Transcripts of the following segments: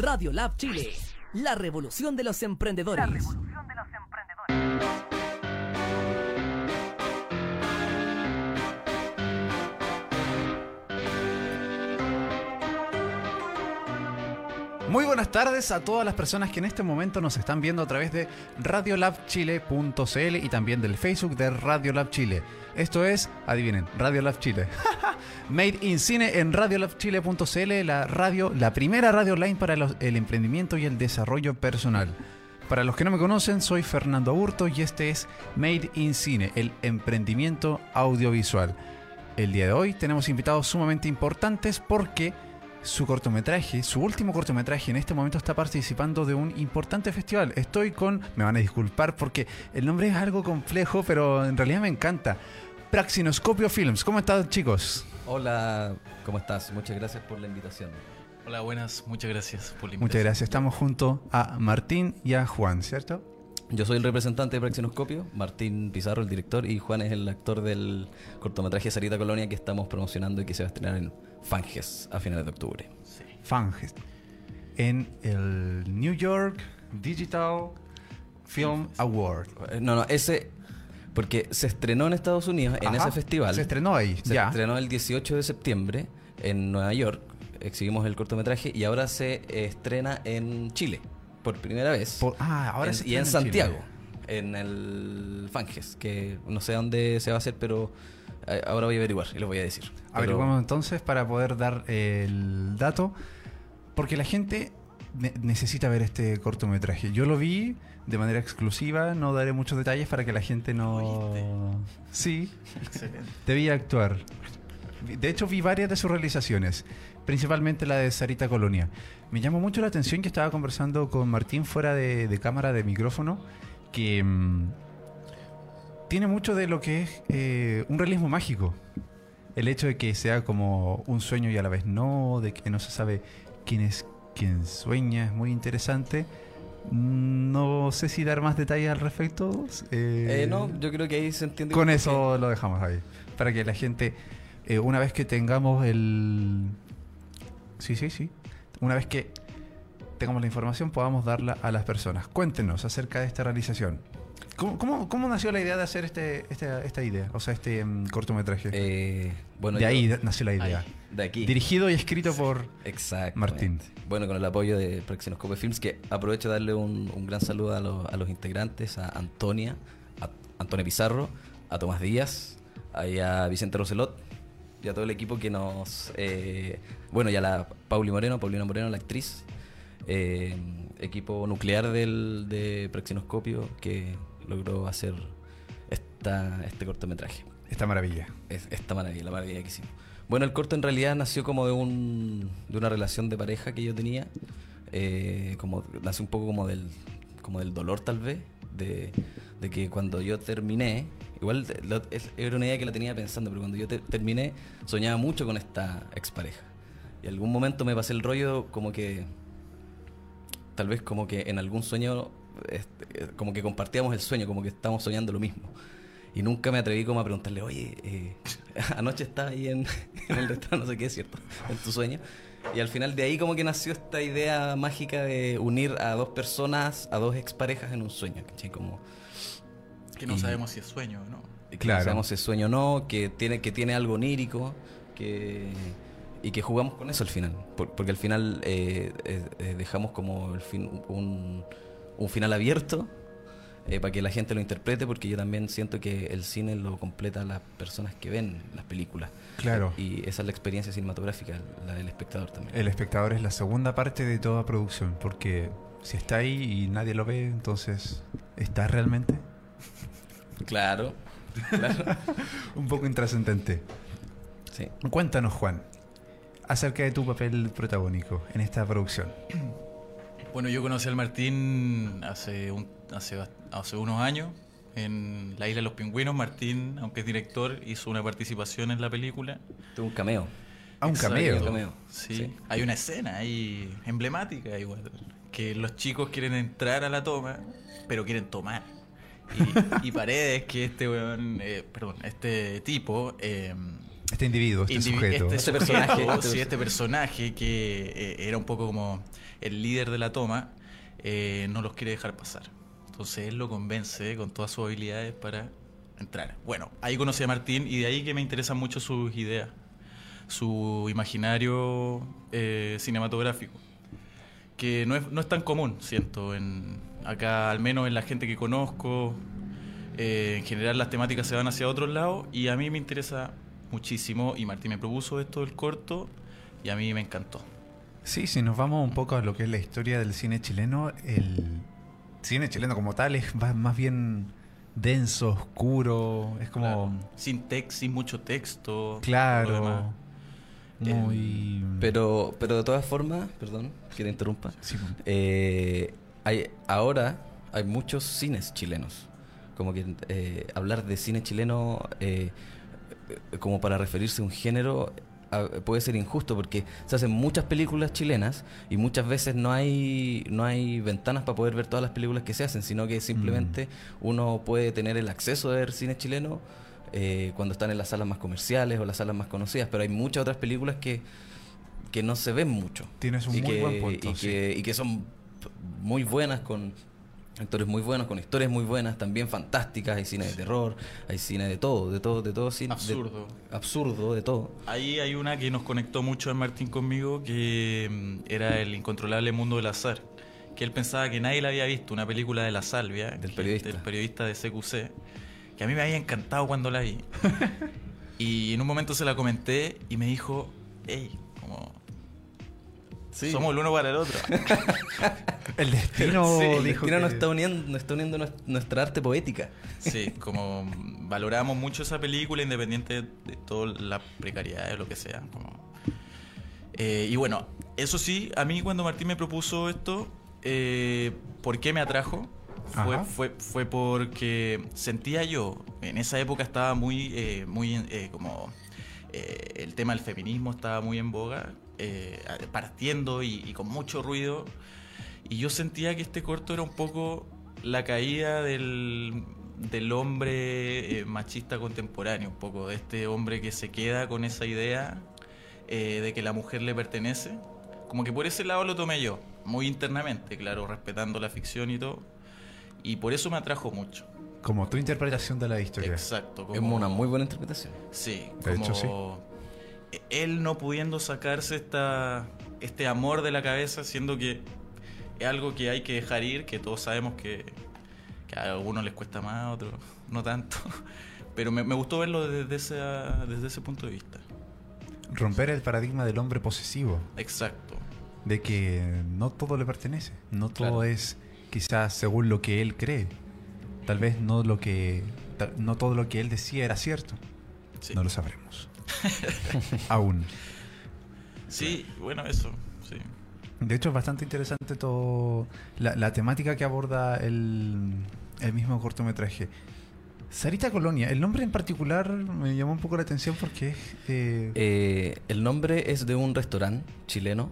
Radio Lab Chile, la revolución de los emprendedores. Muy buenas tardes a todas las personas que en este momento nos están viendo a través de radiolabchile.cl y también del Facebook de Radiolab Chile. Esto es, adivinen, Radiolab Chile. Made in Cine en radiolabchile.cl, la radio, la primera radio online para el emprendimiento y el desarrollo personal. Para los que no me conocen, soy Fernando Aburto y este es Made in Cine, el emprendimiento audiovisual. El día de hoy tenemos invitados sumamente importantes porque su cortometraje, su último cortometraje en este momento está participando de un importante festival. Estoy con, me van a disculpar porque el nombre es algo complejo, pero en realidad me encanta. Praxinoscopio Films. ¿Cómo están chicos? Hola, ¿cómo estás? Muchas gracias por la invitación. Hola, buenas, muchas gracias por la Muchas invitación. gracias. Estamos junto a Martín y a Juan, ¿cierto? Yo soy el representante de Praxinoscopio, Martín Pizarro, el director, y Juan es el actor del cortometraje Sarita Colonia que estamos promocionando y que se va a estrenar en Fanges a finales de octubre. Fanges. En el New York Digital Film Award. Eh, No, no, ese, porque se estrenó en Estados Unidos en Ajá, ese festival. Se estrenó ahí, Se ya. estrenó el 18 de septiembre en Nueva York, exhibimos el cortometraje y ahora se estrena en Chile por primera vez. Por- ah, ahora En- se y en Chile. Santiago, en el Fanges, que no sé dónde se va a hacer, pero ahora voy a averiguar y lo voy a decir. Pero- Averiguamos entonces para poder dar el dato, porque la gente ne- necesita ver este cortometraje. Yo lo vi de manera exclusiva, no daré muchos detalles para que la gente no... Sí, Excelente. debía actuar. De hecho, vi varias de sus realizaciones, principalmente la de Sarita Colonia. Me llamó mucho la atención que estaba conversando con Martín fuera de, de cámara, de micrófono, que mm, tiene mucho de lo que es eh, un realismo mágico. El hecho de que sea como un sueño y a la vez no, de que no se sabe quién es quien sueña, es muy interesante. No sé si dar más detalles al respecto. Eh, no, yo creo que ahí se entiende. con que- eso lo dejamos ahí. Para que la gente, eh, una vez que tengamos el... Sí, sí, sí. Una vez que tengamos la información, podamos darla a las personas. Cuéntenos acerca de esta realización. ¿Cómo, cómo, cómo nació la idea de hacer este, esta, esta idea? O sea, este mm, cortometraje. Eh, bueno, de yo- ahí nació la idea. Ahí. de aquí. Dirigido y escrito por... Martín. Bueno, con el apoyo de Praxinoscope Films, que aprovecho de darle un, un gran saludo a, los- a los integrantes, a Antonia, a Antonia Pizarro, a Tomás Díaz, a Vicente Roselot, y a todo el equipo que nos... eh, bueno, y a la Pauli Moreno, Paulina Moreno, la actriz, eh, equipo nuclear del, de Praxinoscopio, que logró hacer esta, este cortometraje. Esta maravilla. Es- esta maravilla, la maravilla que hicimos. Bueno, el corto en realidad nació como de un de una relación de pareja que yo tenía, eh, como nació un poco como del como del dolor tal vez, de, de que cuando yo terminé, igual lo- es- era una idea que la tenía pensando, pero cuando yo te- terminé soñaba mucho con esta expareja. Y en algún momento me pasé el rollo como que tal vez como que en algún sueño este, como que compartíamos el sueño, como que estábamos soñando lo mismo. Y nunca me atreví como a preguntarle, oye, eh, anoche estaba ahí en, en el restaurante, no sé qué, ¿cierto? En tu sueño. Y al final de ahí como que nació esta idea mágica de unir a dos personas, a dos exparejas en un sueño, ¿cachai? Como Que no Y- sabemos si es sueño o no. que Claro. no sabemos si es sueño o no, que tiene, que tiene algo onírico, que, y que jugamos con eso al final. Por- porque al final eh, eh, eh, dejamos como el fin, un, un final abierto eh, para que la gente lo interprete, porque yo también siento que el cine lo completa las personas que ven las películas. Claro. Y esa es la experiencia cinematográfica, la del espectador también. El espectador es la segunda parte de toda producción, porque si está ahí y nadie lo ve, entonces, ¿está realmente? Claro, claro. Un poco intrascendente. Sí. Cuéntanos, Juan, acerca de tu papel protagónico en esta producción. Bueno, yo conocí al Martín hace, un, hace, hace unos años en la Isla de los Pingüinos. Martín, aunque es director, hizo una participación en la película. Tuvo un cameo. Ah, un Exacto. cameo. Un cameo. Sí. Sí. Hay una escena ahí emblemática igual, que los chicos quieren entrar a la toma, pero quieren tomar. Y, y Paredes, que este weón, eh, perdón, este tipo, eh, Este individuo, este indivi- sujeto. este Este sujeto, personaje. sí, este personaje que eh, era un poco como el líder de la toma, eh, no los quiere dejar pasar. Entonces él lo convence con todas sus habilidades para entrar. Bueno, ahí conocí a Martín y de ahí que me interesan mucho sus ideas, su imaginario eh, cinematográfico, que no es, no es tan común, siento, en, acá al menos en la gente que conozco. Eh, en general las temáticas se van hacia otros lados y a mí me interesa muchísimo y Martín me propuso esto del corto y a mí me encantó. Sí, si nos vamos un poco a lo que es la historia del cine chileno, el cine chileno como tal es más bien denso, oscuro, es como Claro. sin text, sin mucho texto. claro, muy... Pero, pero de todas formas, perdón que te interrumpa, Sí, eh, hay, ahora hay muchos cines chilenos. Como que eh, hablar de cine chileno eh, como para referirse a un género a- puede ser injusto porque se hacen muchas películas chilenas y muchas veces no hay no hay ventanas para poder ver todas las películas que se hacen, sino que simplemente uno puede tener el acceso a ver cine chileno eh, cuando están en las salas más comerciales o las salas más conocidas, pero hay muchas otras películas que, que no se ven mucho. Tienes un y muy que, buen punto, Y sí. que, y que son muy buenas con actores muy buenos, con historias muy buenas, también fantásticas, hay cine de terror, hay cine de todo, de todo, de todo cine. de- Absurdo. absurdo, de todo. Ahí hay una que nos conectó mucho a Martín conmigo, que mm, era El incontrolable mundo del azar. Que él pensaba que nadie la había visto, una película de la salvia. Del periodista. Del periodista de CQC. Que a mí me había encantado cuando la vi. y en un momento se la comenté y me dijo, hey, Somos el uno para el otro. El destino Sí, el destino que- nos está uniendo, nos está uniendo nues- nuestra arte poética. Sí, como valoramos mucho esa película independiente de toda la precariedad o lo que sea. como- Eh, y bueno, eso sí, a mí cuando Martín me propuso esto, eh, ¿por qué me atrajo? Fue, fue porque sentía yo, en esa época estaba muy, eh, muy eh, como eh, el tema del feminismo estaba muy en boga, eh, partiendo y, y con mucho ruido. Y yo sentía que este corto era un poco la caída del, del hombre eh, machista contemporáneo, un poco de este hombre que se queda con esa idea eh, de que la mujer le pertenece. Como que por ese lado lo tomé yo, muy internamente, claro, respetando la ficción y todo. Y por eso me atrajo mucho. Como tu interpretación de la historia. Exacto. Es como- una muy buena interpretación. Sí, De como hecho, sí. Él no pudiendo sacarse esta, este amor de la cabeza, siendo que es algo que hay que dejar ir, que todos sabemos que, que a algunos les cuesta más, a otros no tanto. Pero me, me gustó verlo desde, esa, desde ese punto de vista. Romper el paradigma del hombre posesivo. Exacto. De que no todo le pertenece. No todo Claro. es quizás según lo que él cree. Tal vez no lo que no todo lo que él decía era cierto. Sí, No lo sabremos. Aún. sí bueno, eso. Sí. De hecho, es bastante interesante todo la, la temática que aborda el, el mismo cortometraje. Sarita Colonia, el nombre en particular me llamó un poco la atención porque es... eh, Eh, el nombre es de un restaurante chileno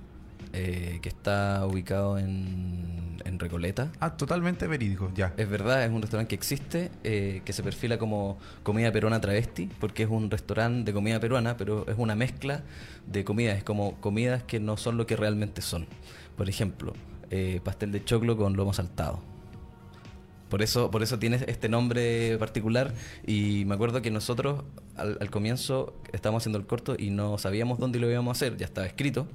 eh, que está ubicado en, en Recoleta. ah, totalmente verídico, ya. Es verdad, es un restaurante que existe, eh, que se perfila como comida peruana travesti, porque es un restaurante de comida peruana, pero es una mezcla de comidas, es como comidas que no son lo que realmente son. Por ejemplo, eh, pastel de choclo con lomo saltado. Por eso, por eso tiene este nombre particular y me acuerdo que nosotros al, al comienzo estábamos haciendo el corto y no sabíamos dónde lo íbamos a hacer, ya estaba escrito,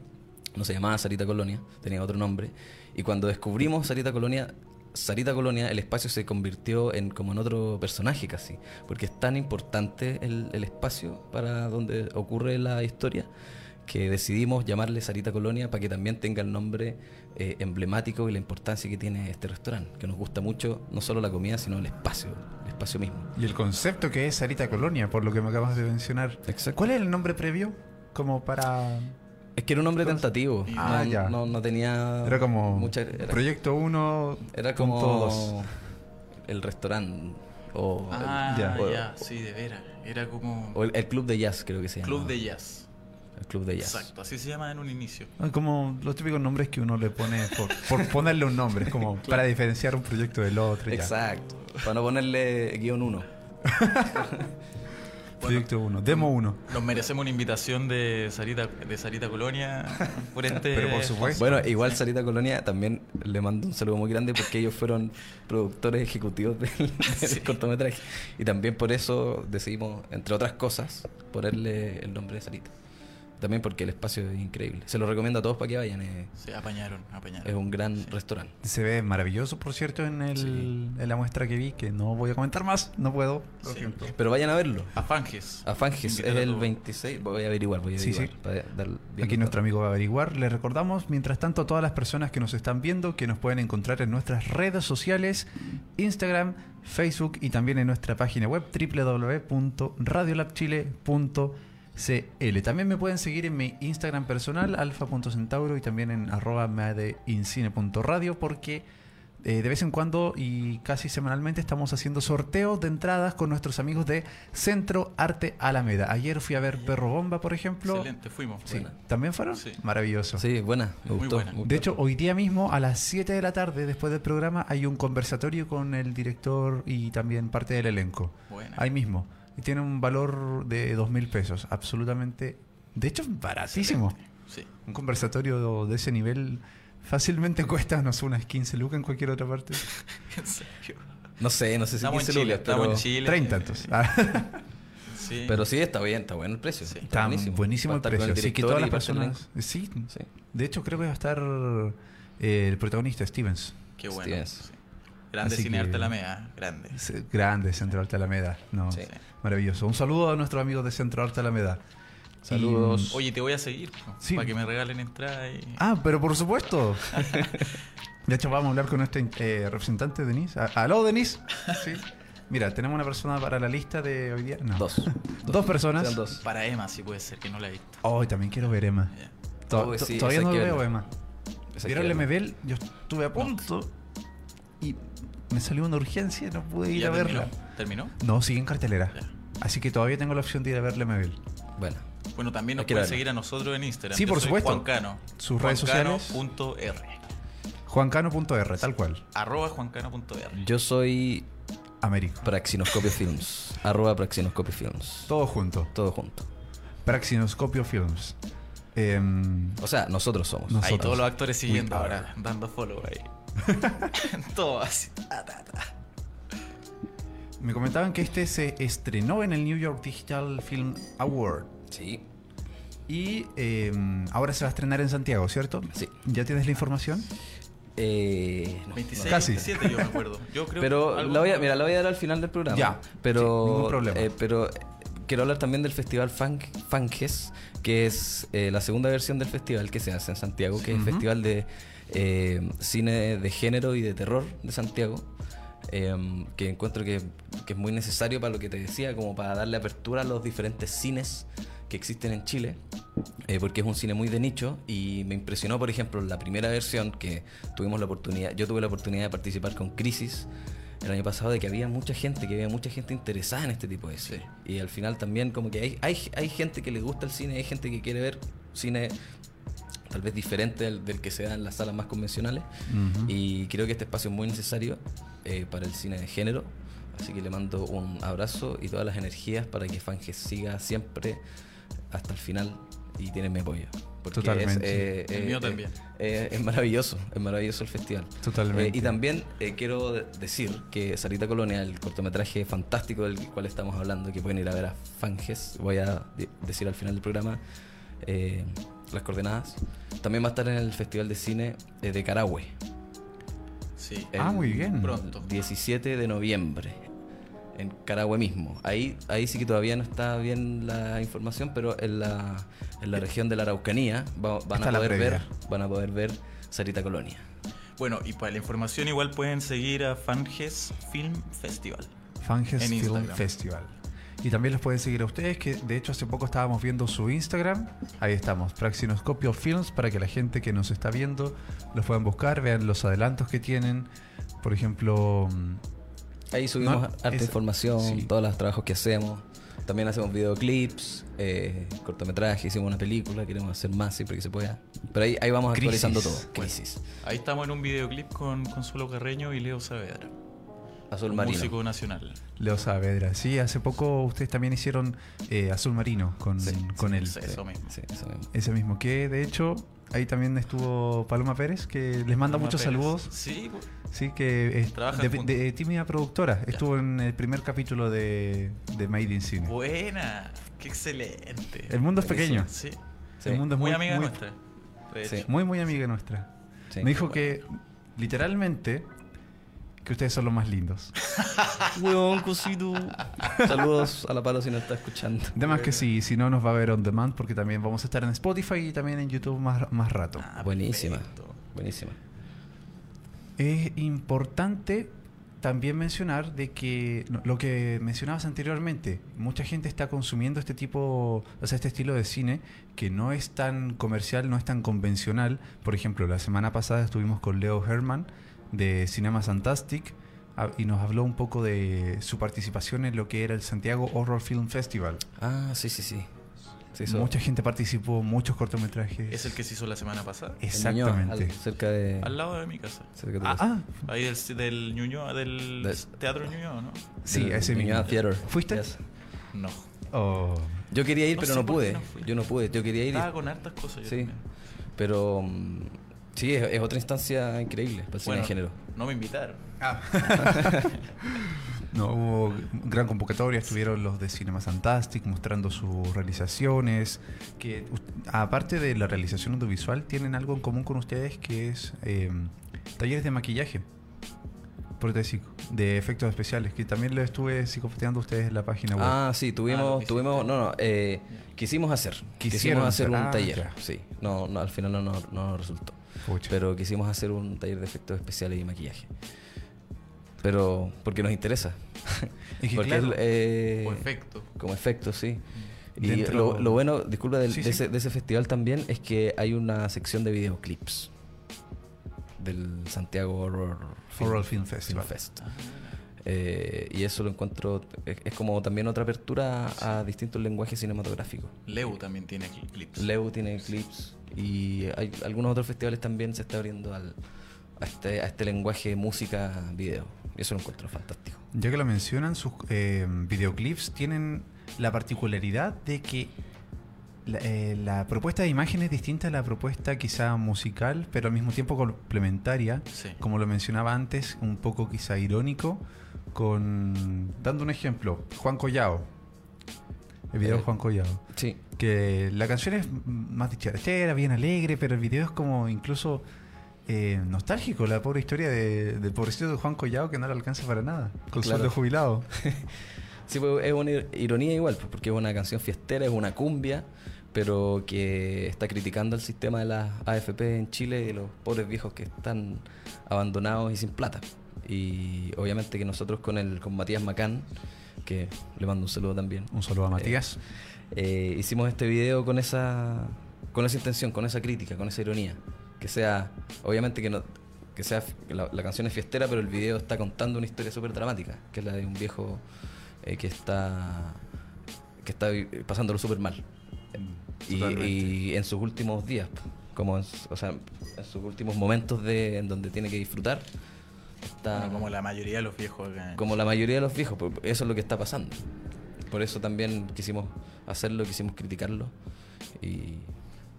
no se llamaba Sarita Colonia, tenía otro nombre y cuando descubrimos Sarita Colonia, Sarita Colonia, el espacio se convirtió en como en otro personaje casi, porque es tan importante el, el espacio para donde ocurre la historia que decidimos llamarle Sarita Colonia para que también tenga el nombre eh, emblemático y la importancia que tiene este restaurante, que nos gusta mucho no solo la comida, sino el espacio, el espacio mismo. Y el concepto que es Sarita Colonia, por lo que me acabas de mencionar. Exacto. ¿Cuál es el nombre previo? Como para... Es que era un nombre tentativo, Ah, no, ya. no, no tenía Era como mucha- era, Proyecto 1. era como el restaurante o, Ah, ya. ya. sí, de veras. Era como o el, el club de jazz creo que se llama. club de jazz. El club de jazz. Exacto, así se llama en un inicio. Como los típicos nombres que uno le pone por, por ponerle un nombre, es como para diferenciar un proyecto del otro. ya. Exacto. Para no ponerle guion uno. Proyecto 1, Demo 1. Nos merecemos una invitación de Sarita, de Sarita Colonia por este. Pero por supuesto. Bueno, igual Sarita Colonia también le mando un saludo muy grande porque ellos fueron productores ejecutivos del, del cortometraje. Y también por eso decidimos, entre otras cosas, ponerle el nombre de Sarita. También porque el espacio es increíble. Se lo recomiendo a todos para que vayan. Es, Se apañaron, apañaron. es un gran restaurante. Se ve maravilloso, por cierto, en, el, en la muestra que vi, que no voy a comentar más, no puedo. Lo Sí. siento. Pero vayan a verlo. A Fanges. A Fanges es el todos. 26. Voy a averiguar, voy a averiguar. sí. para dar bien Aquí todo. nuestro amigo va a averiguar. Les recordamos, mientras tanto, a todas las personas que nos están viendo que nos pueden encontrar en nuestras redes sociales, Instagram, Facebook y también en nuestra página web www.radiolabchile.cl. También me pueden seguir en mi Instagram personal, alfa.centauro y también en arroba madeincine.radio porque eh, de vez en cuando y casi semanalmente estamos haciendo sorteos de entradas con nuestros amigos de Centro Arte Alameda. Ayer fui a ver Perro Bomba, por ejemplo. Excelente, fuimos. Sí. Buena. ¿También fueron? Sí. Maravilloso. Sí, buena. Me Muy gustó. buena. me gustó. De hecho, hoy día mismo a las 7 de la tarde, después del programa, hay un conversatorio con el director y también parte del elenco. Buena. Ahí mismo. Y tiene un valor de dos mil pesos. Absolutamente. De hecho, baratísimo. Sí. Un conversatorio de ese nivel fácilmente cuesta, no sé, unas 15 lucas en cualquier otra parte. En serio. no sé, no sé si Estamos en 15 Chile, lucas, estamos pero, en Chile. 30 entonces. Ah, Sí. pero sí, está bien, está bueno el precio. Sí. Está buenísimo el precio. Así que todas las personas. Sí. Sí. de hecho creo que va a estar eh, el protagonista, Stevens. Qué bueno. Stevens. Sí. Grande Así cinearte que- Alameda, grande. Grande, Centro Arte Alameda. No, Sí. Maravilloso. Un saludo a nuestros amigos de Centro Arte Alameda. Saludos. Y- Oye, te voy a seguir Sí. para que me regalen entrada y... Ah, pero por supuesto. De hecho, vamos a hablar con eh, representante, Denise. A- ¿Aló, Denise? Sí. Mira, tenemos una persona para la lista de hoy día. No. Dos. Dos personas. Dos. Para Emma, si puede ser, que no la he visto. Hoy también quiero ver Emma. To- Oh, sí, todavía no veo. Emma. ¿Vieron el. MBL? Yo estuve a punto y me salió una urgencia y no pude ir ¿Ya a verla. terminó? ¿Terminó? No, sigue en cartelera. Ya. Así que todavía tengo la opción de ir a verle MBL. Bueno, Bueno, también nos Hay pueden seguir a nosotros en Instagram. Sí, Yo por soy supuesto. Juan Cano. Sus redes sociales. Juancano.r. Juancano.r, tal cual. Arroba juancano.r. yo soy Américo. Praxinoscopio Films. Arroba Praxinoscopio Films. Todo junto. Todo junto. Praxinoscopio Films. Em, O sea, nosotros somos. Nosotros. todos los actores siguiendo ahora, dando follow ahí. Todo así. ta, ta, ta. me comentaban que este se estrenó en el New York Digital Film Award. Sí, Y em, ahora se va a estrenar en Santiago, ¿cierto? sí. ¿Ya tienes la información? Eh, no, 26, Casi. 27 yo me acuerdo. Yo creo Pero la voy a, mira, la voy a dar al final del programa. Ya, pero, sí, ningún problema. eh, pero eh, quiero hablar también del festival Funk, Funges, que es eh, la segunda versión del festival que se hace en Santiago, que es el festival de eh, cine de género y de terror de Santiago. eh, que encuentro que, que es muy necesario para lo que te decía, como para darle apertura a los diferentes cines que existen en Chile, eh, porque es un cine muy de nicho y me impresionó, por ejemplo, la primera versión que tuvimos la oportunidad, yo tuve la oportunidad de participar con Crisis el año pasado, de que había mucha gente, que había mucha gente interesada en este tipo de cine. Y al final también como que hay, hay, hay gente que le gusta el cine, hay gente que quiere ver cine tal vez diferente del, del que se da en las salas más convencionales. Ujú. Y creo que este espacio es muy necesario eh, para el cine de género. Así que le mando un abrazo y todas las energías para que Fanges siga siempre hasta el final y tienen mi apoyo. Porque Totalmente. Es, El mío también. eh, es maravilloso, es maravilloso el festival. Totalmente. Eh, y también eh, quiero de- decir que Sarita Colonia, el cortometraje fantástico del cual estamos hablando, que pueden ir a ver a Fanges, voy a de- decir al final del programa eh, las coordenadas, también va a estar en el Festival de Cine eh, de Carahue. Sí. Ah, muy bien. Pronto. 17 de noviembre. En Carahue mismo. Ahí, ahí sí que todavía no está bien la información, pero en la, en la región de la Araucanía va- van, Está a poder ver, van a poder ver Sarita Colonia. Bueno, y para la información igual pueden seguir a Fanges Film Festival. Fanges En Film Instagram. Festival. Y también los pueden seguir a ustedes, que de hecho hace poco estábamos viendo su Instagram. Ahí estamos, Praxinoscopio Films, para que la gente que nos está viendo los puedan buscar, vean los adelantos que tienen. Por ejemplo, mm, Ahí subimos No, harta esa- información, sí. todos los trabajos que hacemos. También hacemos videoclips, eh, cortometrajes, hicimos una película, queremos hacer más siempre que se pueda. Pero ahí, ahí vamos Crisis. actualizando todo. Bueno. Crisis. Ahí estamos en un videoclip con Consuelo Carreño y Leo Saavedra. Azul un Marino. músico nacional. Leo Saavedra. Sí, hace poco ustedes también hicieron eh, Azul Marino con, Sí, con sí, él. sí. Eso mismo. Sí, eso mismo. Ese mismo, que de hecho ahí también estuvo Paloma Pérez, que les manda Paloma muchos Pérez. saludos. Sí, Sí, que es de, de tímida productora. Estuvo en el primer capítulo de, de Made in Cine. buena. Qué excelente. El mundo es pequeño. Sí. Sí. El mundo es Muy, muy, amiga muy, nuestra. muy, muy amiga nuestra. Sí. Me dijo que literalmente que ustedes son los más lindos. Weón, cosito. Saludos a la palo si nos está escuchando. Además que sí, si no nos va a ver on demand porque también vamos a estar en Spotify y también en YouTube más, más rato. Ah, Buenísima. perfecto. Buenísima. Es importante también mencionar de que lo que mencionabas anteriormente, mucha gente está consumiendo este tipo, o sea, este estilo de cine que no es tan comercial, no es tan convencional. Por ejemplo, la semana pasada estuvimos con Leo Herman de Cinema Fantastic ah, y nos habló un poco de su participación en lo que era el Santiago Horror Film Festival. Ah, sí, sí, sí. Mucha gente participó, muchos cortometrajes. Es el que se hizo la semana pasada. Ñuñoa, Exactamente. al- cerca de. Al lado de mi casa. cerca de Ah, casa. ah, Ahí del, del Ñuñoa, del De- Teatro Ñuñoa, ¿no? sí, Del ese. Ñuñoa Theater. ¿Fuiste? Yes. No. Oh. Yo quería ir, No pero no pude. no yo no pude. Yo quería ir. Estaba con hartas cosas. yo Sí. también. Pero. mm, sí, es, es otra instancia increíble para el cine Bueno, de género. no me invitaron. No, hubo gran convocatoria, estuvieron los de Cinema Fantastic mostrando sus realizaciones, que aparte de la realización audiovisual, tienen algo en común con ustedes que es eh, talleres de maquillaje protésico, de efectos especiales, que también lo estuve psicofoteando a ustedes en la página web. Ah, sí, Ah, tuvimos, que tuvimos, no, no, eh, quisimos hacer, Quisieron quisimos hacer un ah, taller, ya. sí, no, no, al final no, no, no nos resultó, Pucha. pero quisimos hacer un taller de efectos especiales y maquillaje, pero porque nos interesa, Es que porque claro, es, eh, O efecto. como efecto, sí. Y Dentro- lo, lo bueno, disculpa, del- Sí, de, sí. Ese, de ese festival también es que hay una sección de videoclips del Santiago Horror, Horror Film Festival. Fest. Eh, y eso lo encuentro, es, es como también otra apertura a distintos lenguajes cinematográficos. Leu también tiene cl- clips. Leo tiene clips y hay algunos otros festivales también se está abriendo al, a, este, a este lenguaje música, video. Y eso lo encuentro fantástico. Ya que lo mencionan, sus eh, videoclips tienen la particularidad de que la, eh, la propuesta de imagen es distinta a la propuesta quizá musical, pero al mismo tiempo complementaria. Sí. Como lo mencionaba antes, un poco quizá irónico, con... Dando un ejemplo, Juan Collao. El video de Eh, Juan Collao. Sí, Que la canción es más dicharachera, bien alegre, pero el video es como incluso eh, nostálgico, la pobre historia de, del pobrecito de Juan Collao que no le alcanza para nada, con Claro. sueldo jubilado. Sí, pues, es una ir- ironía igual, pues, porque es una canción fiestera, es una cumbia, pero que está criticando el sistema de las AFP en Chile y los pobres viejos que están abandonados y sin plata. Y obviamente que nosotros con el con Matías Macán, que le mando un saludo también, Un saludo a Matías. eh, hicimos este video con esa con esa intención, con esa crítica, con esa ironía, que sea obviamente que no que sea que la, la canción es fiestera, pero el video está contando una historia súper dramática, que es la de un viejo eh, que está que está pasándolo súper mal y, Totalmente. y en sus últimos días, como en, o sea, en sus últimos momentos de en donde tiene que disfrutar, está Bueno, como la mayoría de los viejos acá. como la mayoría de los viejos, pues, eso es lo que está pasando. Por eso también quisimos hacerlo, quisimos criticarlo. Y.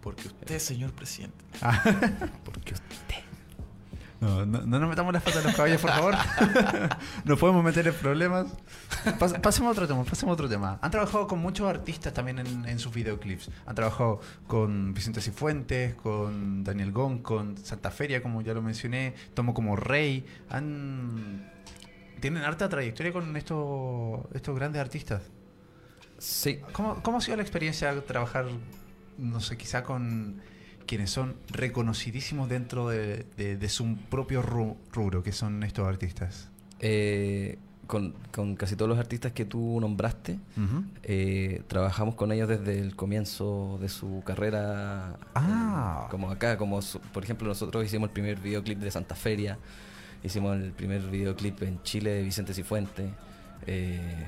Porque usted, señor presidente. Porque usted. No, no, no nos metamos las patas de los caballos, por favor. nos podemos meter en problemas. Pas- pasemos a otro tema, pasemos a otro tema. Han trabajado con muchos artistas también en, en sus videoclips. Han trabajado con Vicente Cifuentes, con Daniel Gón, con Santa Feria, como ya lo mencioné, Tomo como Rey. Han... Tienen harta trayectoria con estos, estos grandes artistas. Sí. ¿Cómo, ¿Cómo ha sido la experiencia de trabajar, no sé, quizá con quienes son reconocidísimos dentro de, de- de su propio ru- rubro, que son estos artistas? Eh, con, con casi todos los artistas que tú nombraste, eh, trabajamos con ellos desde el comienzo de su carrera. Ah. eh, como acá, como su- por ejemplo, nosotros hicimos el primer videoclip de Santa Feria, hicimos el primer videoclip en Chile de Vicente Cifuentes. eh,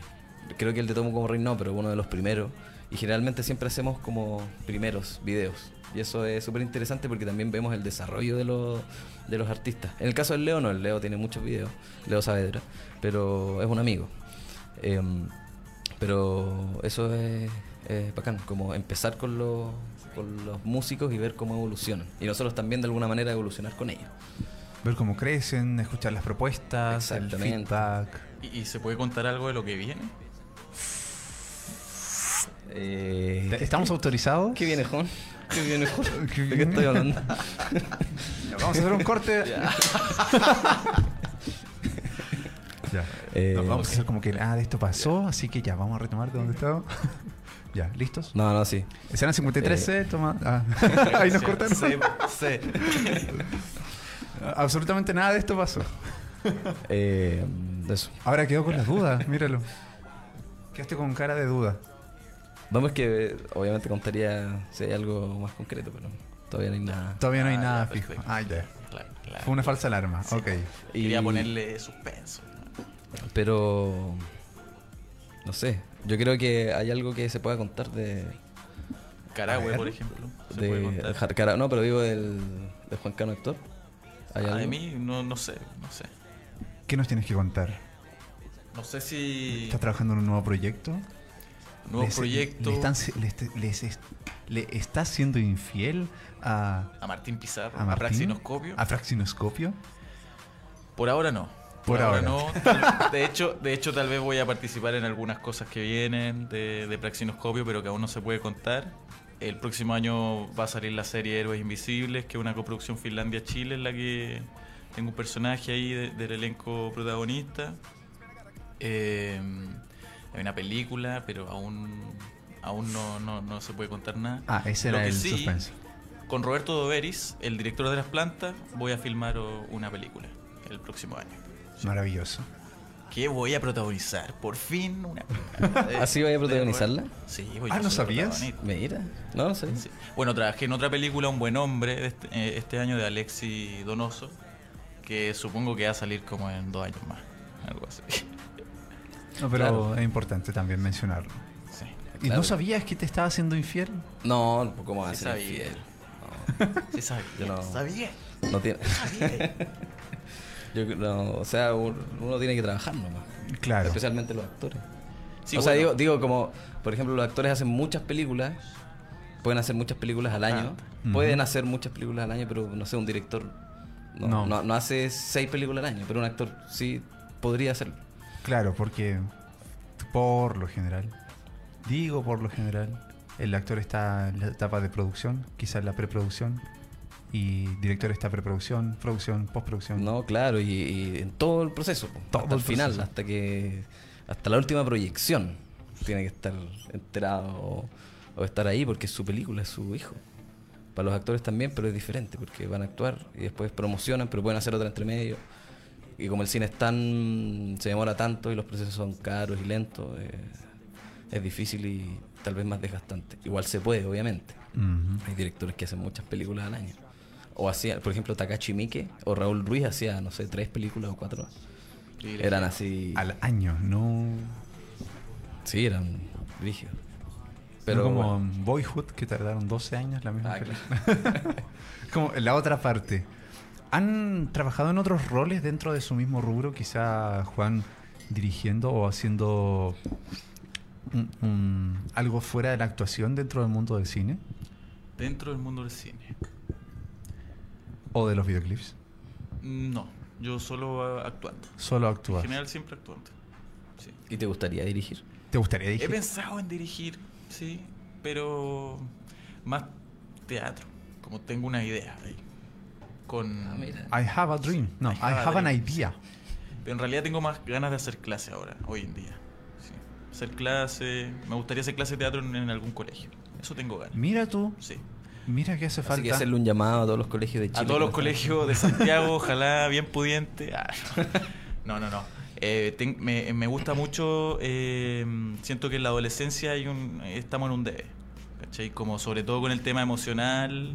creo que el de Tomo como Rey no, pero uno de los primeros. Y generalmente siempre hacemos como primeros videos. Y eso es súper interesante porque también vemos el desarrollo de los, de los artistas. En el caso del Leo no, el Leo tiene muchos videos, Leo Saavedra, pero es un amigo. Em, pero eso es, es bacán, como empezar con los, con los músicos y ver cómo evolucionan. Y nosotros también de alguna manera evolucionar con ellos. Ver cómo crecen, escuchar las propuestas, el Exactamente. feedback. ¿Y, y se puede contar algo de lo que viene? Eh, ¿Estamos autorizados? ¿Qué viene, Juan? ¿Qué viene, Juan? ¿Qué ¿De qué viene? estoy hablando? Ya, Vamos a hacer un corte. Ya. Eh, vamos a hacer como que, ah, de esto pasó, así que ya, vamos a retomar de donde estaba. ya, ¿listos? No, no, sí. Escena 53C, toma. ah. Ahí nos cortaron. Sí, sí. Absolutamente nada de esto pasó. Eh, eso. Ahora quedó con las dudas, míralo. Quedaste con cara de duda. Vamos que eh, obviamente contaría si hay algo más concreto, pero todavía no hay nada. Todavía no hay Ah, nada ya, fijo. Ah, ya. Claro, claro. Fue una falsa alarma. Ok. Y- Quería ponerle suspenso. Pero no sé. Yo creo que hay algo que se pueda contar de, Carahue, por ejemplo. Se puede de contar. Jarcara- no, pero digo del de Juan Cano actor. ¿Hay Ah, algo? de mí, no, no sé, no sé. ¿Qué nos tienes que contar? No sé si. ¿Estás trabajando en un nuevo proyecto? Nuevo Les- proyecto. Le, están, le, est- les est- le estás siendo infiel a, A Martín Pizarro, a a, Martín? Praxinoscopio. ¿A Fraxinoscopio? Por ahora no. Por ahora. no. Tal- De hecho, de hecho, tal vez voy a participar en algunas cosas que vienen de, de Praxinoscopio, pero que aún no se puede contar. El próximo año va a salir la serie Héroes Invisibles, que es una coproducción Finlandia-Chile, en la que tengo un personaje ahí de- del elenco protagonista. Eh, hay una película, pero aún, aún no, no- no se puede contar nada. Ah, ese Lo era que el sí, suspense. Con Roberto Doveris, el director de las plantas, voy a filmar una película el próximo año. Maravilloso. Que voy a protagonizar, por fin, una película. ¿Ah, sí voy a De protagonizarla? Sí, voy Ah, yo ¿no sabías? Mira. No, no sé. Sí. Bueno, trabajé en otra película, Un buen hombre, este, eh, este año de Alexi Donoso, que supongo que va a salir como en dos años más. Algo así. No, pero Claro. es importante también mencionarlo. Sí. ¿Y Claro. no sabías que te estaba haciendo infiel? No, ¿cómo va a Sí ser sabía. infiel? Sí, sabía. Yo no- Sabía. No, tiene. Yo creo- no, o sea, un- uno tiene que trabajar nomás. Claro. Especialmente los actores. Sí, o sea, digo, digo como, por ejemplo, los actores hacen muchas películas, pueden hacer muchas películas al año, pueden hacer muchas películas al año, pero no sé, un director no, No. no. no hace seis películas al año, pero un actor sí podría hacerlo. Claro, porque por lo general, digo por lo general, el actor está en la etapa de producción, quizás la preproducción, y director está preproducción, producción, postproducción. No, claro, y, y en todo el proceso, Todo hasta el el final, proceso. hasta que hasta la última proyección tiene que estar enterado o, o estar ahí porque es su película, es su hijo. Para los actores también, pero es diferente porque van a actuar y después promocionan, pero pueden hacer otra entre medio. Y como el cine es tan se demora tanto y los procesos son caros y lentos, eh, es difícil y tal vez más desgastante. Igual se puede, obviamente. Hay directores que hacen muchas películas al año. O hacía, por ejemplo, Takashi Miike o Raúl Ruiz hacía, no sé, tres películas o cuatro. Eran así. Al año, no, Sí, eran rígidos. pero Pero como bueno. Boyhood que tardaron 12 años la misma Ah, película. como la otra parte. ¿Han trabajado en otros roles dentro de su mismo rubro? Quizá Juan dirigiendo o haciendo un- un- algo fuera de la actuación dentro del mundo del cine Dentro del mundo del cine. o de los videoclips. No, yo solo actuando. Solo En actúas. general siempre actuando. Sí. ¿Y te gustaría dirigir? ¿Te gustaría He dirigir? pensado en dirigir, sí, pero más teatro, como tengo una idea ahí. Con... Ah, mira. I have a dream. No, I have, an dream, idea. Pero en realidad tengo más ganas de hacer clase ahora, hoy en día. Sí. Hacer clase, me gustaría hacer clase de teatro en, en algún colegio. Eso tengo ganas. Mira tú, Sí. mira que hace Así falta. que hacerle un llamado a todos los colegios de Chile. A todos los colegios de Santiago, ojalá bien pudiente. Ah, no, no, no. Eh, ten- me, me gusta mucho, eh, siento que en la adolescencia hay un, estamos en un debe. ¿cachai? Como sobre todo con el tema emocional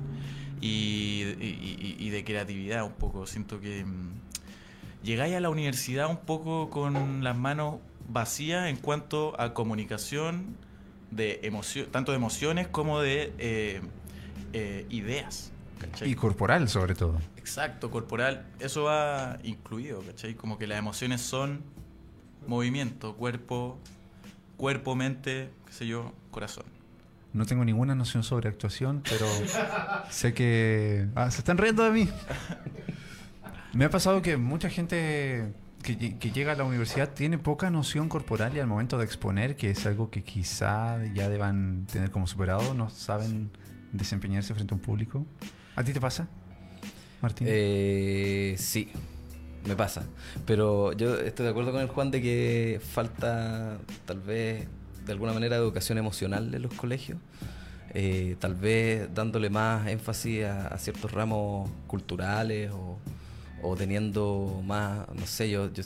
y, y- de creatividad un poco. Siento que mm, llegáis a la universidad un poco con las manos vacías en cuanto a comunicación de emoción, tanto de emociones como de eh, eh, ideas. ¿cachai? Y corporal, sobre todo. Exacto, corporal, eso va incluido, ¿cachai? Como que las emociones son movimiento, cuerpo, cuerpo, mente, qué sé yo, corazón. No tengo ninguna noción sobre actuación, pero sé que... Ah, se están riendo de mí. Me ha pasado que mucha gente que, lle- que llega a la universidad tiene poca noción corporal y al momento de exponer, que es algo que quizá ya deban tener como superado, no saben desempeñarse frente a un público. ¿A ti te pasa, Martín? Eh, sí, me pasa. Pero yo estoy de acuerdo con el Juan de que falta tal vez de alguna manera educación emocional en los colegios. Eh, tal vez dándole más énfasis a, a ciertos ramos culturales o, o teniendo más, no sé, yo, yo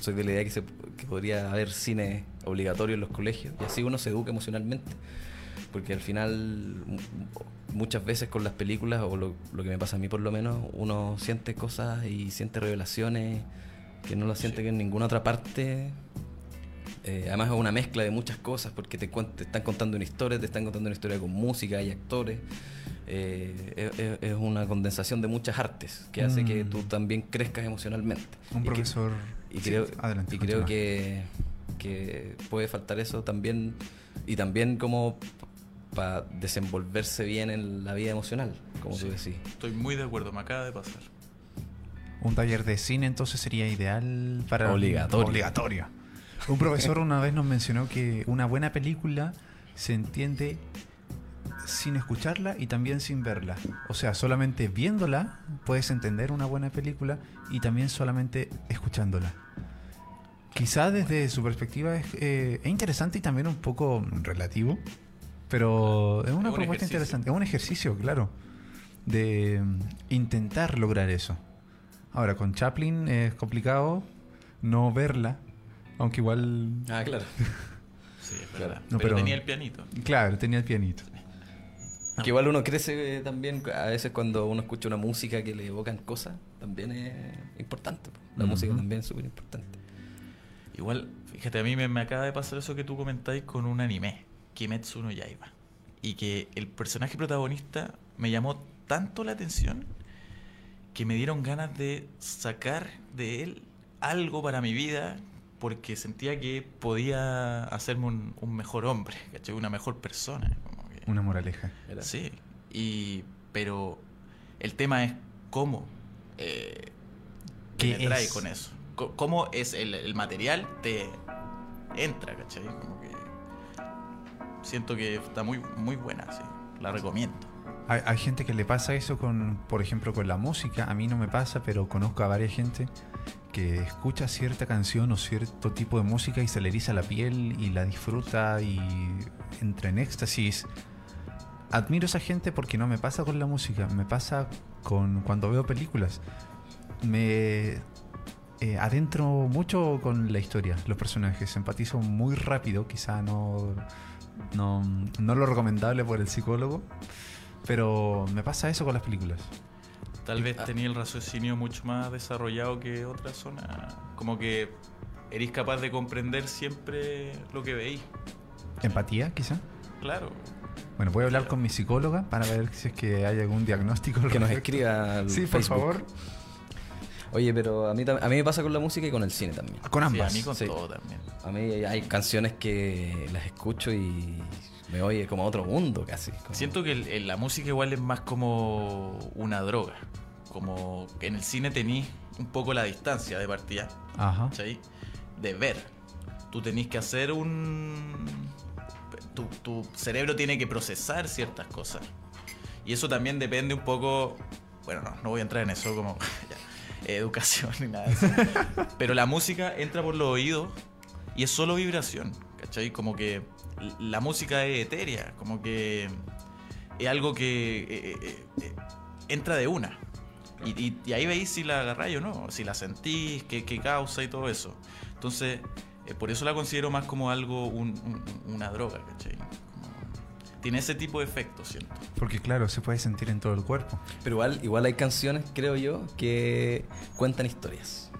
soy de la idea que, se, que podría haber cine obligatorio en los colegios y así uno se educa emocionalmente. Porque al final, mu- muchas veces con las películas, o lo, lo que me pasa a mí por lo menos, uno siente cosas y siente revelaciones que no lo siente en ninguna otra parte. Eh, además es una mezcla de muchas cosas, porque te, te están contando una historia, te están contando una historia con música y actores. Eh, es, una condensación de muchas artes que hace que Mm. tú también crezcas emocionalmente. un Y que- profesor... y Sí, creo, adelante, y creo que, que puede faltar eso también, y también como para desenvolverse bien en la vida emocional, como tú decís. Estoy muy de acuerdo, me acaba de pasar. Un taller de cine entonces sería ideal para... Obligatorio. Obligatorio. Un profesor una vez nos mencionó que una buena película se entiende sin escucharla y también sin verla. O sea, solamente viéndola puedes entender una buena película y también solamente escuchándola. Quizá desde su perspectiva es, eh, es interesante y también un poco relativo, pero es una Es un propuesta ejercicio. interesante, es un ejercicio, claro, de mm, intentar lograr eso. Ahora, con Chaplin es complicado no verla, aunque igual, Ah, claro. Sí, es verdad. No, pero, pero- tenía el pianito. claro, tenía el pianito. Que igual uno crece eh, también, a veces cuando uno escucha una música que le evocan cosas, también es importante. po. La música también es súper importante. Igual, fíjate, a mí me, me acaba de pasar eso que tú comentáis con un anime, Kimetsu no Yaiba. Y que el personaje protagonista me llamó tanto la atención que me dieron ganas de sacar de él algo para mi vida porque sentía que podía hacerme un, un mejor hombre, ¿cachai? Una mejor persona. como que- Una moraleja. Sí, y, pero el tema es cómo eh, ¿Qué con eso. Co- ¿Cómo es el, el material? Te entra, ¿cachai? Como que siento que está muy, muy buena, sí. La recomiendo. Hay, hay gente que le pasa eso con, por ejemplo, con la música. A mí no me pasa, pero conozco a varias gente que escucha cierta canción o cierto tipo de música y se le eriza la piel y la disfruta y entra en éxtasis. Admiro a esa gente porque no me pasa con la música, me pasa con cuando veo películas. Me eh, adentro mucho con la historia, los personajes, empatizo muy rápido, quizá no, no, no lo recomendable por el psicólogo, pero me pasa eso con las películas. Tal vez Ah. tenía el raciocinio mucho más desarrollado que otra zona. Como que eres capaz de comprender siempre lo que veis. Empatía, quizá. Claro. Bueno, voy a hablar con mi psicóloga para ver si es que hay algún diagnóstico. al Que nos escriba al Sí, por Facebook. favor. Oye, pero a mí, a mí me pasa con la música y con el cine también. Con Sí, ambas. a mí con sí. todo también. A mí hay canciones que las escucho y me oye como a otro mundo casi. como- Siento que el- el- la música igual es más como una droga. Como que en el cine tenís un poco la distancia de partida, Ajá. ¿cachai? De ver. Tú tenés que hacer un... Tu, tu cerebro tiene que procesar ciertas cosas. Y eso también depende un poco... Bueno, no, no voy a entrar en eso como educación ni nada de eso. Pero la música entra por los oídos y es solo vibración, ¿cachai? Como que la música es etérea, como que es algo que eh, eh, eh, entra de una. Y, y- y ahí veis si la agarráis o no, si la sentís, qué, qué causa y todo eso. Entonces, eh, por eso la considero más como algo, un- un- una droga, ¿cachai? Tiene ese tipo de efecto, siento. Porque claro, se puede sentir en todo el cuerpo. Pero igual, igual hay canciones, creo yo, que cuentan historias.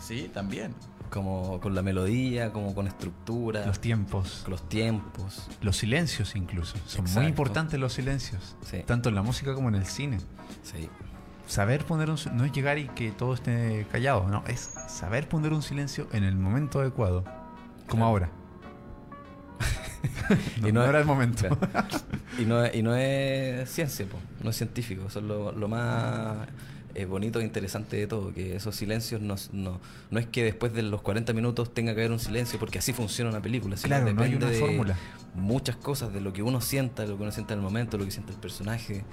Sí, también. Como con la melodía, como con estructura, Los tiempos, los tiempos. los silencios incluso. Son muy importantes los silencios. Sí. Tanto en la música como en el cine. Sí. Saber poner un no es llegar y que todo esté callado, no, es saber poner un silencio en el momento adecuado. Como Claro. ahora. no, Y no no es- era el momento. Claro. Y no, es- y no es ciencia, po, no es científico, eso es lo, lo más eh, bonito e interesante de todo, que esos silencios no, no, no es que después de los 40 minutos tenga que haber un silencio, porque así funciona una película, sino Claro, no hay depende una de fórmula. muchas cosas, de lo que uno sienta, lo que uno siente en el momento, lo que siente el personaje,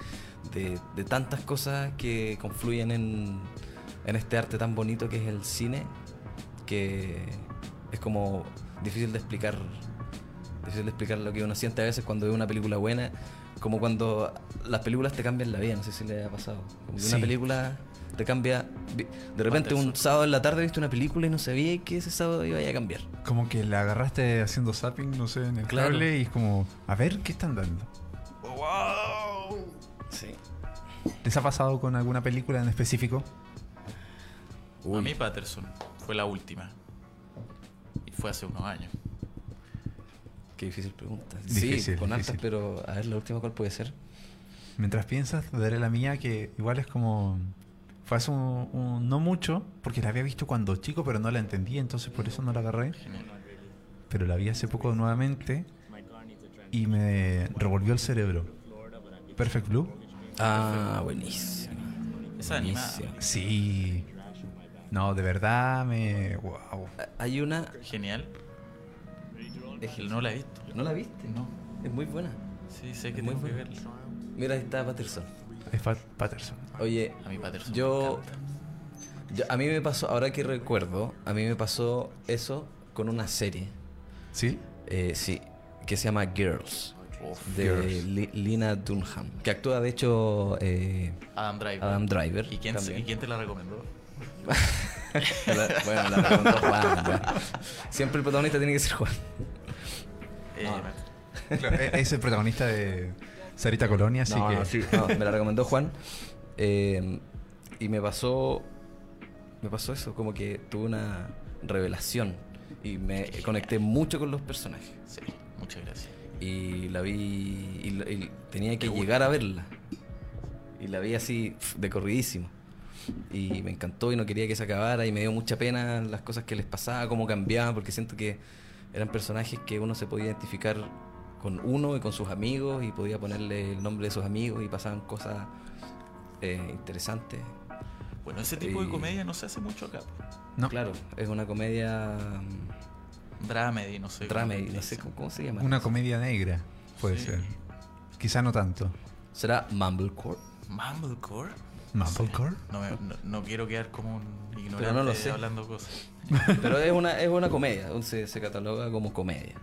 de, de tantas cosas que confluyen en, en este arte tan bonito que es el cine, que es como difícil de explicar difícil de explicar lo que uno siente a veces cuando ve una película buena, como cuando las películas te cambian la vida, no sé si le ha pasado. Como que Sí. una película te cambia. De repente un sábado en la tarde viste una película y no sabía que ese sábado iba a cambiar. Como que la agarraste haciendo zapping, no sé, en el Claro. cable y es como, a ver, ¿qué están dando? Sí. ¿Les ha pasado con alguna película en específico? A mí Patterson fue la última. Y fue hace unos años. Qué difícil pregunta. Difícil, sí, con difícil. hartas, pero a ver, la última cuál puede ser. Mientras piensas, daré la mía que igual es como... Fue hace un, un- no mucho, porque la había visto cuando chico, pero no la entendí, entonces por eso no la agarré. Pero la vi hace poco nuevamente y me revolvió el cerebro. Perfect Blue. Ah, buenísimo. Esa animada. Buenísimo. Sí. No, de verdad me... Wow. Hay una. Genial. Es que- No la he visto. ¿No la viste? No. Es muy buena. Sí, sé que Muy tengo que buena. verla. Mira, ahí está Patterson. Es Pat- Patterson. Oye, A mí Patterson Yo, me encanta. yo- a mí me pasó, ahora que recuerdo, a mí me pasó eso con una serie, ¿Sí? eh, sí, que se llama Girls, de Girls. Li- Lina Dunham, que actúa de hecho eh, Adam Driver. Adam Driver. ¿Y quién, también. ¿Y quién te la recomendó? La- bueno, la preguntó Juan. Siempre el protagonista tiene que ser Juan. Eh, No. Claro, e- es el protagonista de Sarita Colonia, así No, que... no, sí, no, me la recomendó Juan. eh, y me pasó. Me pasó eso, como que tuve una revelación. Y me Qué conecté mucho con los personajes. Sí, muchas gracias. Y la vi. Y, tenía que llegar a verla. Y la vi así, de corridísimo. Y me encantó y no quería que se acabara. Y me dio mucha pena las cosas que les pasaba, cómo cambiaban, porque siento que eran personajes que uno se podía identificar con uno y con sus amigos. Y podía ponerle el nombre de sus amigos y pasaban cosas eh, interesantes. Bueno, ese tipo de comedia no se hace mucho acá. No. Claro, es una comedia. mm, Dramedy, no sé. cómo Dramedy, no sé cómo, cómo se llama. Una comedia negra, puede Sí. ser. Quizá no tanto. ¿Será Mumblecore? Mumblecore. Mumblecore. No, me- no, no quiero quedar como un ignorante Pero no lo sé. hablando cosas. Pero es una, es una comedia, entonces se cataloga como comedia.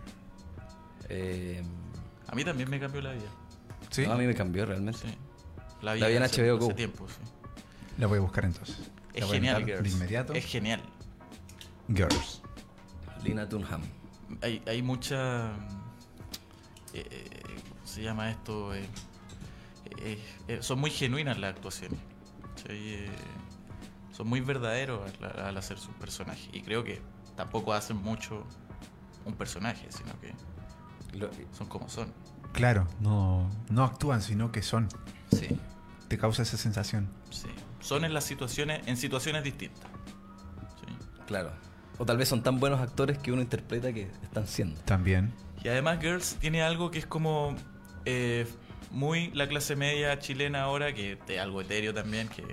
Eh, A mí también me cambió la vida. ¿Sí? no, a mí me cambió realmente. Sí. La La vi en hace- HBO hace Go. tiempo, sí. La voy a buscar entonces. Es La genial, Girls. De inmediato. Es genial. Girls. Lina Dunham. Hay, hay mucha. eh, eh, ¿Cómo se llama esto? Eh, eh, eh, son muy genuinas las actuaciones. ¿Cachai? Eh, son muy verdaderos al, al hacer sus personajes. Y creo que tampoco hacen mucho un personaje, sino que Lo- son como son. Claro, no, no actúan, sino que son. Sí, Te causa esa sensación. sí. Son en las situaciones, en situaciones distintas. Sí. claro. O tal vez son tan buenos actores que uno interpreta que están siendo. También. Y además Girls tiene algo que es como eh, muy la clase media chilena ahora, que es algo etéreo también, que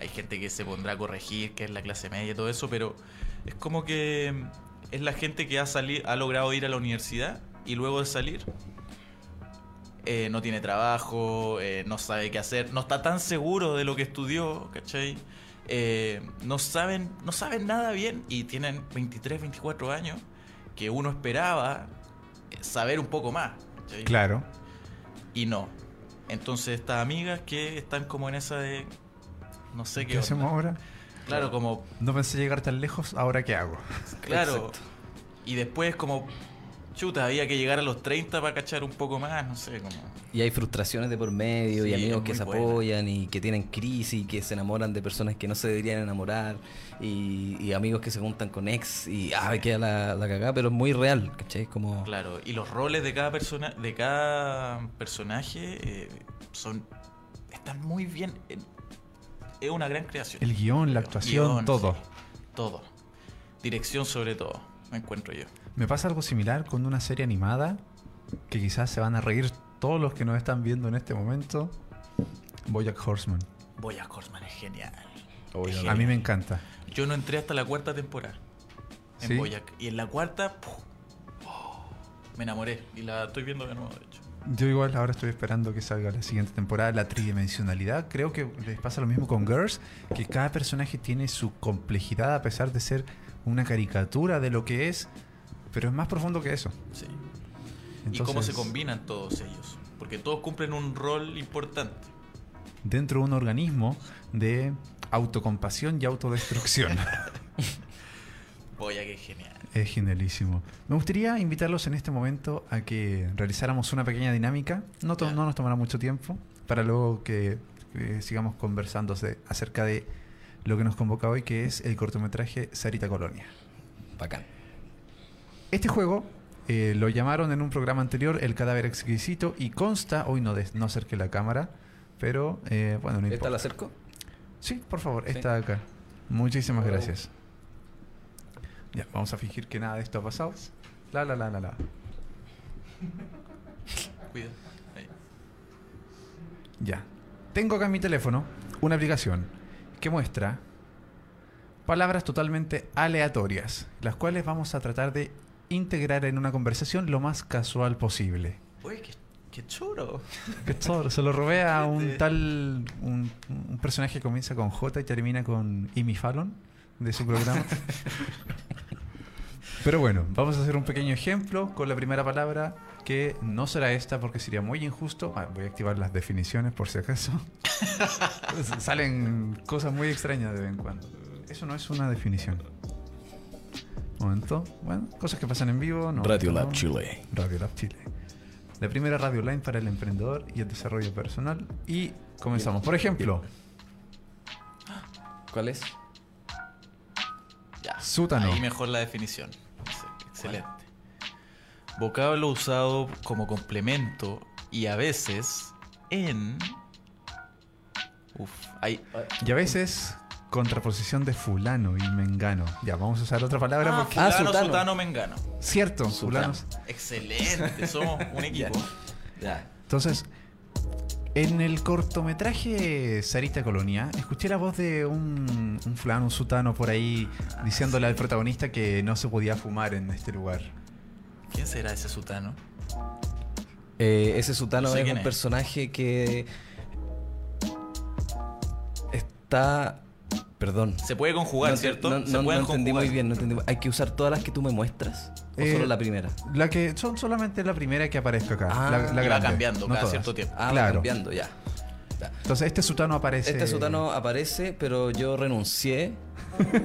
hay gente que se pondrá a corregir, que es la clase media y todo eso, pero es como que es la gente que ha, sali- ha logrado ir a la universidad y luego de salir eh, no tiene trabajo, eh, no sabe qué hacer, no está tan seguro de lo que estudió, ¿cachai? Eh, no, saben, no saben nada bien y tienen 23, 24 años que uno esperaba saber un poco más. ¿cachai? Claro. Y no. Entonces estas amigas que están como en esa de... No sé qué... ¿Qué hacemos ahora? Claro, como... No pensé llegar tan lejos, ¿ahora qué hago? Claro. Exacto. Y después como chuta, había que llegar a los 30 para cachar un poco más, no sé, como... Y hay frustraciones de por medio y amigos que se buena. apoyan y que tienen crisis y que se enamoran de personas que no se deberían enamorar y, y amigos que se juntan con ex y ah, queda la, la cagada, pero es muy real, ¿cachai? Como... Claro, y los roles de cada persona, de cada personaje eh, son están muy bien. eh, Es una gran creación. El guion, la actuación, Guión, todo. sí, todo. Dirección sobre todo, me encuentro yo. Me pasa algo similar con una serie animada que quizás se van a reír todos los que nos están viendo en este momento. Bojack Horseman. Boya Horseman es genial. Es A mí me encanta. Yo no entré hasta la cuarta temporada en ¿Sí? Boyac. Y en la cuarta, ¡puf! oh, me enamoré. Y la estoy viendo de nuevo, de hecho. Yo igual ahora estoy esperando que salga la siguiente temporada, la tridimensionalidad. Creo que les pasa lo mismo con Girls, que cada personaje tiene su complejidad a pesar de ser una caricatura de lo que es, pero es más profundo que eso. Sí. Y cómo se combinan todos ellos. Porque todos cumplen un rol importante. Dentro de un organismo de autocompasión y autodestrucción. Boyac es genial. Es genialísimo. Me gustaría invitarlos en este momento a que realizáramos una pequeña dinámica. No, to- Ya. no nos tomará mucho tiempo para luego que, que sigamos conversando acerca de lo que nos convoca hoy, que es el cortometraje Sarita Colonia. Bacán. Este juego eh, lo llamaron en un programa anterior El cadáver exquisito y consta, hoy no, des- no acerque la cámara, pero eh, bueno, no ¿Esta la acerco? Sí, por favor, Sí. está acá. Muchísimas Oh. gracias. Ya, vamos a fingir que nada de esto ha pasado. La, la, la, la, la. Cuida. Ahí. Ya. Tengo acá en mi teléfono una aplicación que muestra palabras totalmente aleatorias, las cuales vamos a tratar de integrar en una conversación lo más casual posible. Uy, qué, qué choro. Que todo- Se lo robé a un tal. Un, un personaje que comienza con J y termina con Amy Fallon de su programa. Pero bueno, vamos a hacer un pequeño ejemplo con la primera palabra que no será esta porque sería muy injusto. Ah, voy a activar las definiciones por si acaso. Salen cosas muy extrañas de vez en cuando. Eso no es una definición. Momento. Bueno, cosas que pasan en vivo. No, Radio no. Lab Chile. Radio Lab Chile. La primera radio online para el emprendedor y el desarrollo personal. Y comenzamos. Por ejemplo, ¿Cuál es? Ya. Sótano. Ahí mejor la definición. Excelente. Vocablo usado como complemento y a veces en. Uf, hay. y a veces contraposición de fulano y mengano. Ya, vamos a usar otra palabra Ah, porque... Ah, fulano, sutano. sutano, mengano. Cierto, Sutano. fulanos. Excelente, somos un equipo. Ya. Entonces, en el cortometraje Sarita Colonia, escuché la voz de un, un fulano, un sutano por ahí, diciéndole al protagonista que no se podía fumar en este lugar. ¿Quién será ese sutano? Eh, ese Sutano No sé es un es. personaje que está... Perdón. Se puede conjugar, no, ¿cierto? No, Se no- no entendí conjugar. muy bien, no entendí muy- ¿Hay que usar todas las que tú me muestras? ¿O Eh, solo la primera? La que son solamente la primera que aparezca acá. Ah, la, la y va va cambiando no cada todas. cierto tiempo. Ah, va claro. cambiando, ya. Ya. Entonces este sutano aparece. Este Sutano aparece, pero yo renuncié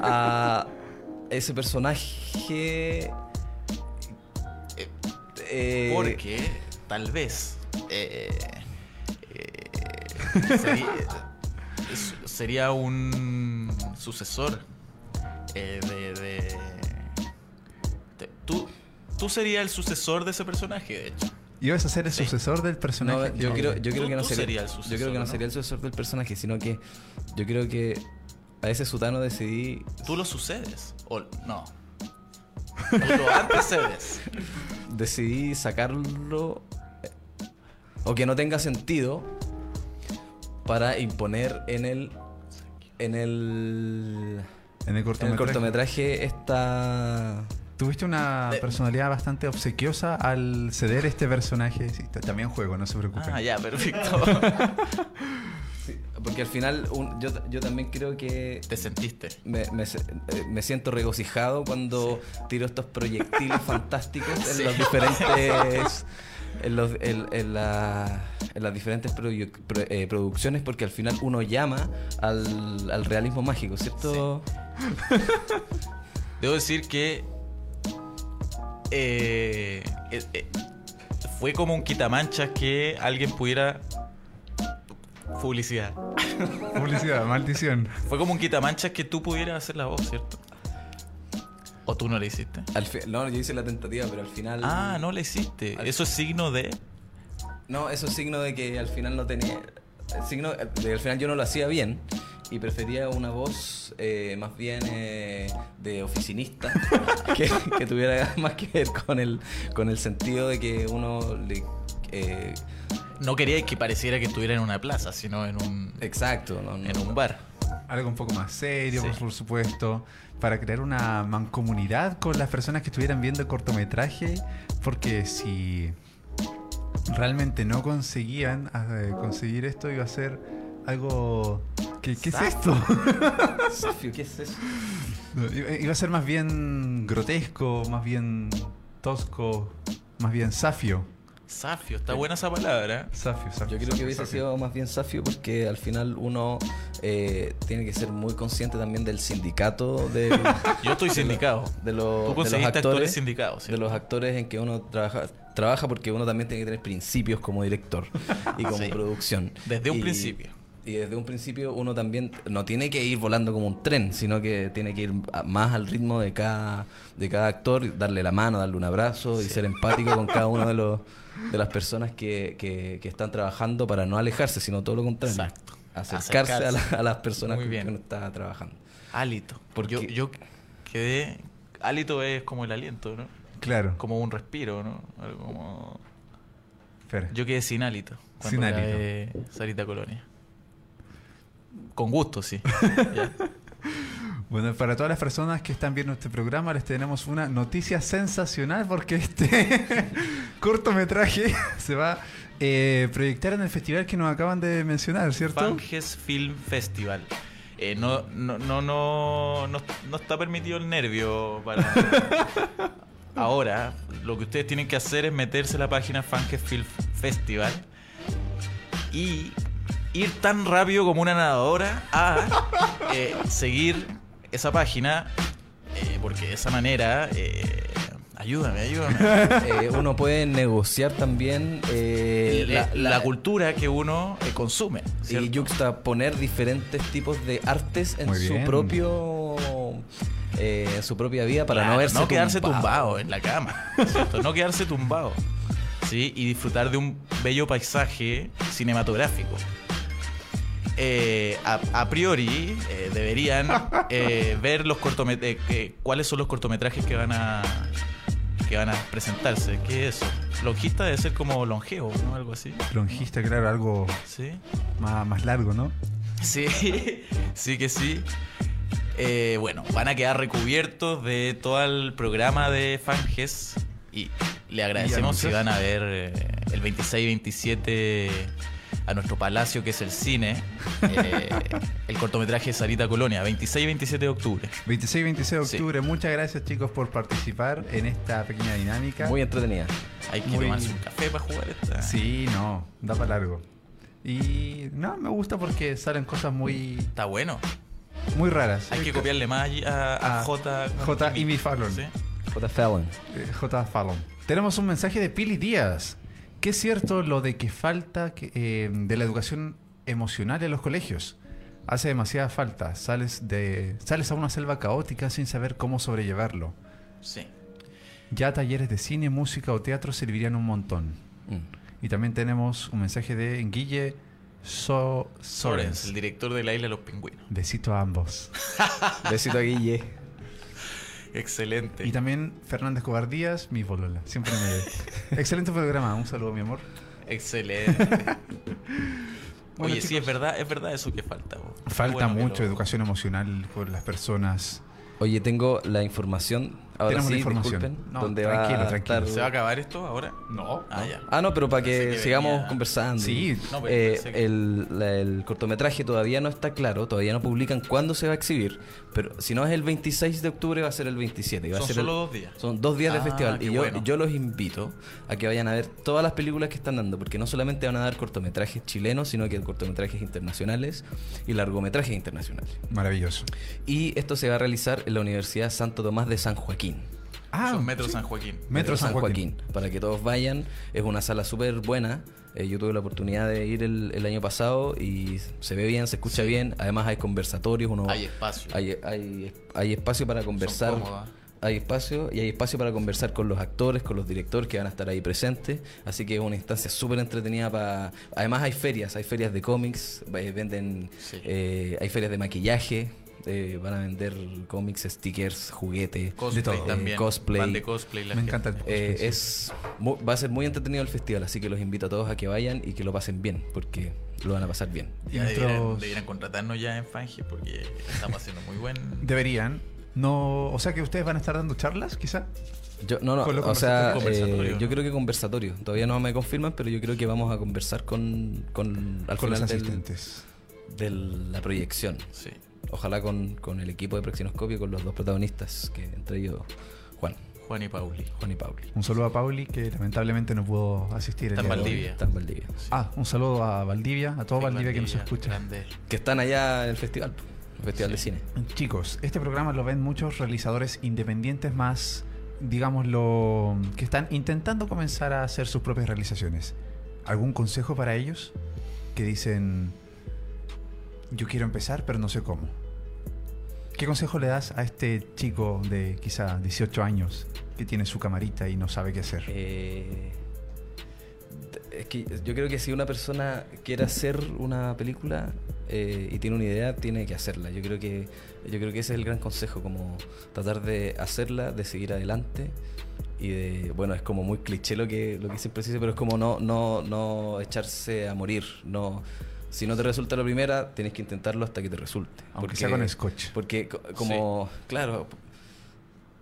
a ese personaje. eh, Porque tal vez eh, eh, sería, es- sería un sucesor eh, de, de- de- tú, tú serías el sucesor de ese personaje, de hecho. Ibas a ser el Sí. sucesor del personaje. No, yo creo, yo creo Tú- que no sería, el yo sucesor, creo que no, ¿no? sería el sucesor del personaje, sino que yo creo que a ese Sutano decidí Tú lo sucedes. O no. Tú lo antecedes. decidí sacarlo eh, o que no tenga sentido para imponer en el en el en el en cortometraje. el cortometraje esta Tuviste una De- personalidad bastante obsequiosa al ceder este personaje. Sí, también juego, no se preocupen. Ah, ya, perfecto. porque al final un- yo, yo también creo que Te sentiste. me, me se- eh, me siento regocijado cuando tiro estos proyectiles fantásticos en los diferentes en, los- en- en la- en las diferentes produ- pro- eh, producciones porque al final uno llama al, al realismo mágico, ¿cierto? Debo decir que eh, eh, fue como un quitamanchas que alguien pudiera. Publicidad. Publicidad, maldición. Fue como un quitamanchas que tú pudieras hacer la voz, ¿cierto? ¿O tú no la hiciste? Al fi- no, yo hice la tentativa, pero al final. Ah, no la hiciste. Al- Eso es signo de. No, eso es signo de que al final no tenía. Signo de que al final yo no lo hacía bien y prefería una voz eh, más bien eh, de oficinista que, que tuviera más que ver con el, con el sentido de que uno le. eh, No quería que pareciera que estuviera en una plaza, sino en un, exacto, no, no- en un bar. Algo un poco más serio, Sí. por supuesto, para crear una mancomunidad con las personas que estuvieran viendo el cortometraje, porque si realmente no conseguían eh, conseguir esto, iba a ser algo... ¿Qué, qué es esto? Safio, ¿qué es eso? iba iba a ser más bien grotesco, más bien tosco, más bien safio. Safio, está buena esa palabra. Safio, safio. Yo creo que hubiese safio. sido más bien Safio porque al final uno eh, tiene que ser muy consciente también del sindicato de, Yo estoy sindicado. de, los- Tú de los conseguiste actores actores sindicados, de los actores en que uno trabaja trabaja porque uno también tiene que tener principios como director y como Sí. producción Desde un Y- principio. y desde un principio uno también no tiene que ir volando como un tren sino que tiene que ir más al ritmo de cada de cada actor darle la mano darle un abrazo y ser empático con cada uno de los de las personas que, que- que están trabajando para no alejarse sino todo lo contrario Exacto. acercarse, A, la- a las personas Muy con bien. que uno está trabajando Hálito. ¿Por yo, quedé. Hálito es como el aliento, ¿no? Claro. Como un respiro, ¿no? Algo como. Fer. Yo quedé sin hálito. cuando Sin hálito. Sarita Colonia. Con gusto, sí. Ya. Bueno, para todas las personas que están viendo este programa, les tenemos una noticia sensacional porque este cortometraje se va a eh, proyectar en el festival que nos acaban de mencionar, ¿cierto? Fanges Film Festival. Eh, no, no, no, no, no, no está permitido el nervio para. Ahora, lo que ustedes tienen que hacer es meterse a la página Fanges Film Festival y ir tan rápido como una nadadora a eh, seguir esa página, eh, porque de esa manera. eh, ayúdame, ayúdame. Eh, uno puede negociar también eh, la, la cultura que uno eh, consume. y ¿cierto? yuxtaponer diferentes tipos de artes en Muy su bien. propio eh, en su propia vida para Claro, no verse quedarse tumbado. tumbado en la cama, ¿cierto? no quedarse tumbado, ¿sí? Y disfrutar de un bello paisaje cinematográfico. Eh, a, a priori eh, deberían eh, ver los cortometrajes, cuáles son los cortometrajes que van a que van a presentarse. ¿Qué es eso? Longista debe ser como longevo, ¿no? Algo así. Longista, claro, algo ¿Sí? más, más largo, ¿no? Sí, sí que sí. Eh, bueno, van a quedar recubiertos de todo el programa de Fanges y le agradecemos si van a ver eh, el 26 y 27 a nuestro palacio que es el cine, eh, el cortometraje Sarita Colonia, 26 y 27 de octubre. 26 y 26 de Sí. octubre. Muchas gracias, chicos, por participar en esta pequeña dinámica. muy entretenida Hay que Muy- tomarse un café para jugar esta. Sí, no, da para largo. Y no, me gusta porque salen cosas muy, Está bueno. muy raras. Hay que copiarle más allí a, a A J. J. Imi Fallon. Sí. J. Fallon J. Fallon. Tenemos un mensaje de Pili Díaz. ¿Qué es cierto lo de que falta que, eh, de la educación emocional en los colegios? Hace demasiada falta. Sales, de, sales a una selva caótica sin saber cómo sobrellevarlo. Sí. Ya talleres de cine, música o teatro servirían un montón. Mm. Y también tenemos un mensaje de Guille so Sorens, Sorens. el director de la isla de los pingüinos. Besito a ambos. besito a Guille Excelente. Y también Fernández Cobar Díaz, mi bolola. Siempre me... Excelente programa. Un saludo, mi amor. Excelente. Bueno, Oye, sí, es verdad, es verdad eso que falta. Falta Bueno mucho educación emocional con las personas. oye tengo la información ahora Tenemos sí la información. No, donde tranquilo, va a tranquilo. estar ¿Se va a acabar esto ahora? No. Ah, ya. Ah, no, pero para que, que sigamos venía- conversando. Sí. No, pero Eh, que- el, la- el cortometraje todavía no está claro, todavía no publican cuándo se va a exhibir, pero si no es el 26 de octubre va a ser el 27. y va a Son ser solo el- dos días. Son dos días de Ah, festival. Y yo, bueno. yo los invito a que vayan a ver todas las películas que están dando, porque no solamente van a dar cortometrajes chilenos, sino que cortometrajes internacionales y largometrajes internacionales. Maravilloso. Y esto se va a realizar en la Universidad Santo Tomás de San Joaquín. Ah, Metro sí. San Joaquín. Metro San Joaquín. Para que todos vayan. Es una sala súper buena. Eh, yo tuve la oportunidad de ir el, el año pasado y se ve bien, se escucha Sí. bien. Además hay conversatorios. Uno, Hay espacio. Hay, hay, hay espacio para conversar. Hay espacio y hay espacio para conversar con los actores, con los directores que van a estar ahí presentes. Así que es una instancia súper entretenida para... Además hay ferias, hay ferias de cómics, eh, venden... Sí. eh, hay ferias de maquillaje, eh, van a vender cómics, stickers, juguetes. Cosplay todo. también. Eh, cosplay. Van de cosplay. la Me gente. encanta el Eh, cosplay, sí. es va a ser muy entretenido el festival, así que los invito a todos a que vayan y que lo pasen bien, porque lo van a pasar bien. Ya Nuestros- debieran, debieran contratarnos ya en Fange porque estamos haciendo muy buen. Deberían. No, o sea que ustedes van a estar dando charlas, quizá. Yo, no, no, los o sea, eh, yo creo que conversatorio. Todavía no me confirman, pero yo creo que vamos a conversar con, con al con los final del- asistentes. de la proyección. Sí. Ojalá con, con el equipo de Proxinoscopio, con los dos protagonistas, que entre ellos Juan, Juan y Pauli. Juan y Pauli. Un saludo a Pauli, que lamentablemente no pudo asistir. Está en. Valdivia. Está en Valdivia. Ah, un saludo a Valdivia, a todo Sí, Valdivia, que nos Valdivia, escucha. grande. Que están allá en el festival, el festival de cine. Chicos, este programa lo ven muchos realizadores independientes más, digámoslo, que están intentando comenzar a hacer sus propias realizaciones. ¿Algún consejo para ellos? Que dicen, yo quiero empezar, pero no sé cómo. ¿Qué consejo le das a este chico de quizá 18 años que tiene su camarita y no sabe qué hacer? Eh, es que yo creo que si una persona quiere hacer una película eh, y tiene una idea, tiene que hacerla. Yo creo que yo creo que ese es el gran consejo, como tratar de hacerla, de seguir adelante y de bueno es como muy cliché lo que lo que siempre se dice, pero es como no no no echarse a morir, no si no te resulta la primera, tienes que intentarlo hasta que te resulte. Aunque sea con scotch. Porque co- como, claro,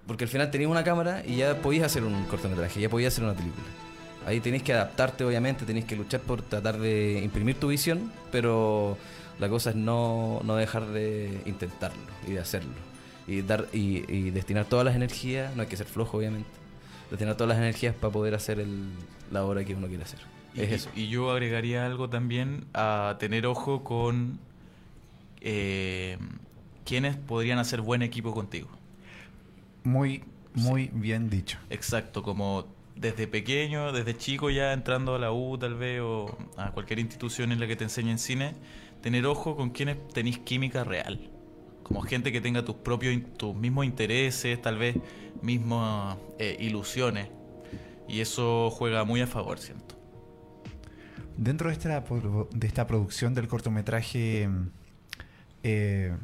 porque al final tenías una cámara y ya podías hacer un cortometraje, ya podías hacer una película. Ahí tenés que adaptarte, obviamente, tenés que luchar por tratar de imprimir tu visión, pero la cosa es no, no dejar de intentarlo y de hacerlo. Y, dar, y, y destinar todas las energías, no hay que ser flojo, obviamente, destinar todas las energías para poder hacer el, la obra que uno quiere hacer. Y, es eso. y yo agregaría algo también a tener ojo con eh, quiénes podrían hacer buen equipo contigo. Muy, muy bien dicho. Exacto, como desde pequeño, desde chico ya entrando a la U tal vez o a cualquier institución en la que te enseñen cine, tener ojo con quienes tenéis química real. Como gente que tenga tus propios, tus mismos intereses, tal vez mismas eh, ilusiones. Y eso juega muy a favor, siento. Dentro de esta, de esta producción del cortometraje, eh,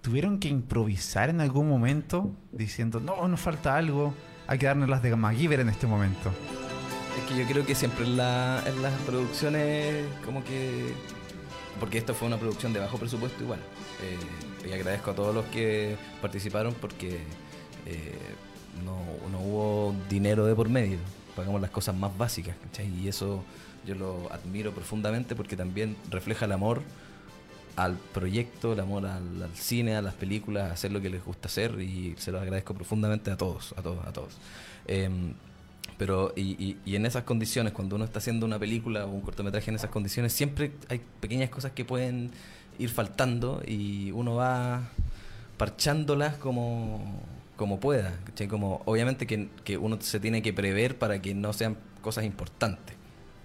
¿tuvieron que improvisar en algún momento diciendo, no, nos falta algo, hay que darnos las de MacGyver en este momento? Es que yo creo que siempre en, la- en las producciones, como que. Porque esto fue una producción de bajo presupuesto, igual. Eh, y agradezco a todos los que participaron porque eh, no, no hubo dinero de por medio. Pagamos las cosas más básicas, ¿cachai? Y eso yo lo admiro profundamente porque también refleja el amor al proyecto, el amor al, cine, a las películas, a hacer lo que les gusta hacer y se los agradezco profundamente a todos, a todos, a todos. Em, pero, y, y- y en esas condiciones, cuando uno está haciendo una película o un cortometraje en esas condiciones, siempre hay pequeñas cosas que pueden ir faltando y uno va parchándolas como, como pueda. Como, obviamente que, que uno se tiene que prever para que no sean cosas importantes.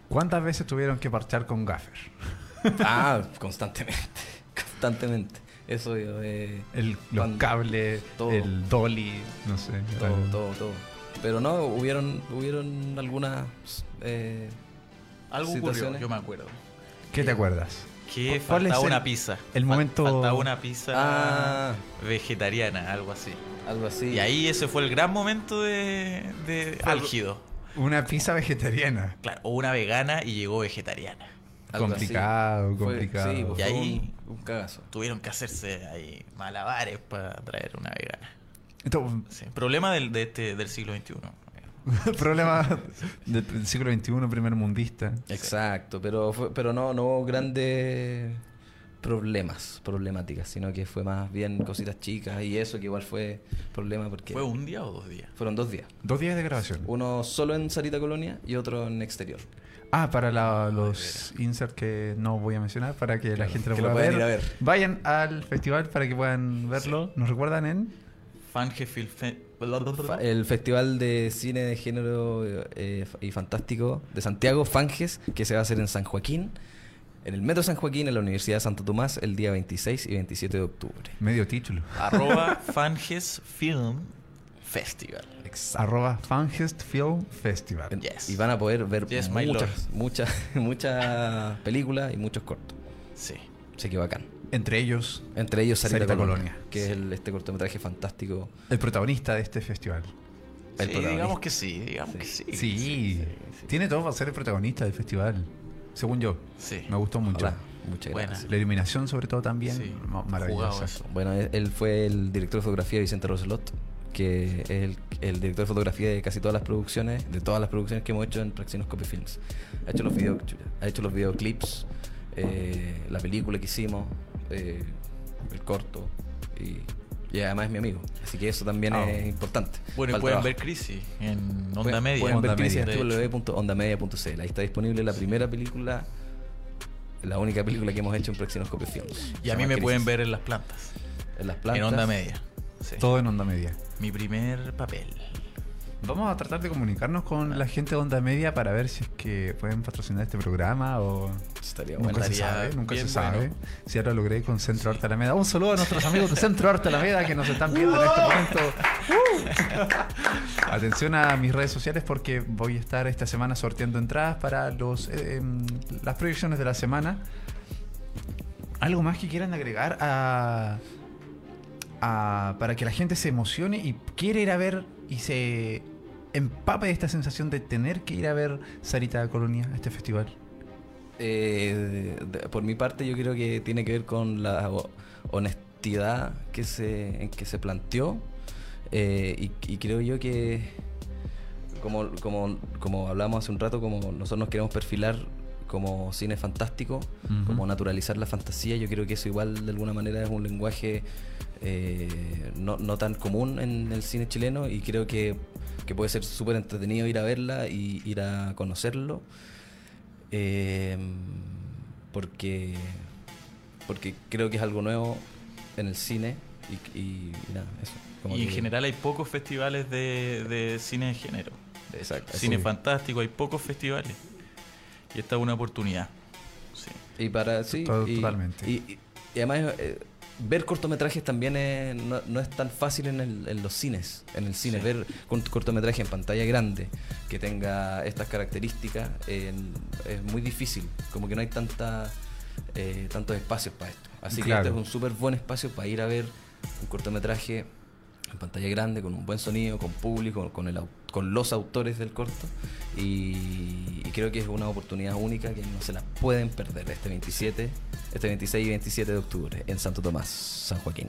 ¿Cuántas veces tuvieron que parchar con Gaffer? Ah, constantemente, constantemente. Eso yo, eh, El, los Cuando- cables, todo. el dolly, no sé. todo, el- todo, todo. Pero no, hubieron, hubieron algunas eh, Algo ocurrió, Situaciones. yo me acuerdo. ¿Qué te acuerdas? Que ¿Cuál es faltaba el- una pizza. el momento- Faltaba una pizza Ah. vegetariana, algo así. algo así. Y ahí ese fue el gran momento de, de Fue- álgido. Una pizza vegetariana. Claro, o una vegana y llegó vegetariana. Algo así. complicado, Fue- complicado. sí, pues Y ahí- un, un cagazo. Tuvieron que hacerse ahí malabares para traer una vegana. Sí, Problema del, de este, del siglo XXI. problema del siglo XXI, primer mundista. Exacto, pero fue- pero no, no hubo grandes problemas, problemáticas, sino que fue más bien cositas chicas y eso que igual fue problema porque ¿Fue un día o dos días? fueron dos días. Dos días de grabación. Uno solo en Sarita Colonia y otro en exterior. Ah, para la- los inserts que no voy a mencionar, para que la gente lo lo pueda puedan ver. ir a ver. Vayan al festival para que puedan verlo. ¿Nos recuerdan en? Fange Film, Fe- Fa- El Festival de Cine de Género eh, y Fantástico de Santiago, Fanges, que se va a hacer en San Joaquín, en el Metro San Joaquín, en la Universidad de Santo Tomás, el día 26 y 27 de octubre. Medio título. Arroba Fanges Film Festival. Arroba Fangest Film Festival. Yes. Y van a poder ver Yes, muchas, muchas, muchas películas y muchos cortos. Sí. Así que bacán. Entre ellos, Entre ellos Sarita, Sarita Colonia, Colonia. que es el- este cortometraje fantástico. el protagonista de este festival. El Sí, protagonista. digamos que sí, digamos Sí. que sí. Sí, tiene todo para ser el protagonista del festival. Según yo. Sí. Me gustó mucho. Ojalá. Muchas Buena. gracias. La iluminación, sobre todo, también. Sí. Maravillosa. Bueno, él, él fue el director de fotografía de Vicente Roselot, que es el, el director de fotografía de casi todas las producciones, de todas las producciones que hemos hecho en Praxinoscopy Films. Ha hecho los, video, ha hecho los videoclips, eh, la película que hicimos, eh, el corto, y, y además es mi amigo. Así que eso también Ah. es importante. Bueno, y pueden trabajo. ver Crisis en Onda Pueden- Media. Pueden ver Crisis en www.ondamedia.cl. Ahí está disponible la primera película, la única película que hemos hecho en Praxinoscopy Films. Y a mí me Crisis. pueden ver en las plantas. en las plantas. En Onda Media. Sí. Todo en onda media. Mi primer papel. Vamos a tratar de comunicarnos con la gente de Onda Media para ver si es que pueden patrocinar este programa o... Estaría bueno. Nunca se sabe, nunca se sabe. bueno. Si ahora lo logré con Centro Arte Alameda. Un saludo a nuestros amigos de Centro Arte Alameda que nos están viendo en este momento. Atención a mis redes sociales porque voy a estar esta semana sorteando entradas para los eh, em, las proyecciones de la semana. ¿Algo más que quieran agregar a, a- para que la gente se emocione y quiera ir a ver y se empape de esta sensación de tener que ir a ver Sarita Colonia a este festival? Eh, por mi parte, yo creo que tiene que ver con la ho- honestidad que se, en que se planteó. eh, y, y creo yo que, como, como, como hablamos hace un rato, como nosotros nos queremos perfilar como cine fantástico, Ujú. como naturalizar la fantasía, yo creo que eso igual de alguna manera es un lenguaje eh, no, no tan común en el cine chileno y creo que, que puede ser súper entretenido ir a verla y ir a conocerlo. Eh, porque, porque creo que es algo nuevo en el cine y, y- y nada, eso. como Y en general hay pocos festivales de, de cine de género. Exacto. Cine Sí. fantástico, hay pocos festivales. Y esta es una oportunidad. Sí. Y para, sí, y- totalmente. Y, y- y además, eh, ver cortometrajes también es- no, no es tan fácil en, el- en los cines. En el cine, Sí. ver un cortometraje en pantalla grande que tenga estas características es muy difícil. Como que no hay tanta, eh, tantos espacios para esto. Así que este es un súper buen espacio para ir a ver un cortometraje en pantalla grande, con un buen sonido, con público, con, el, con los autores del corto. Y, y creo que es una oportunidad única que no se la pueden perder este 27, este 26 y 27 de octubre en Santo Tomás, San Joaquín.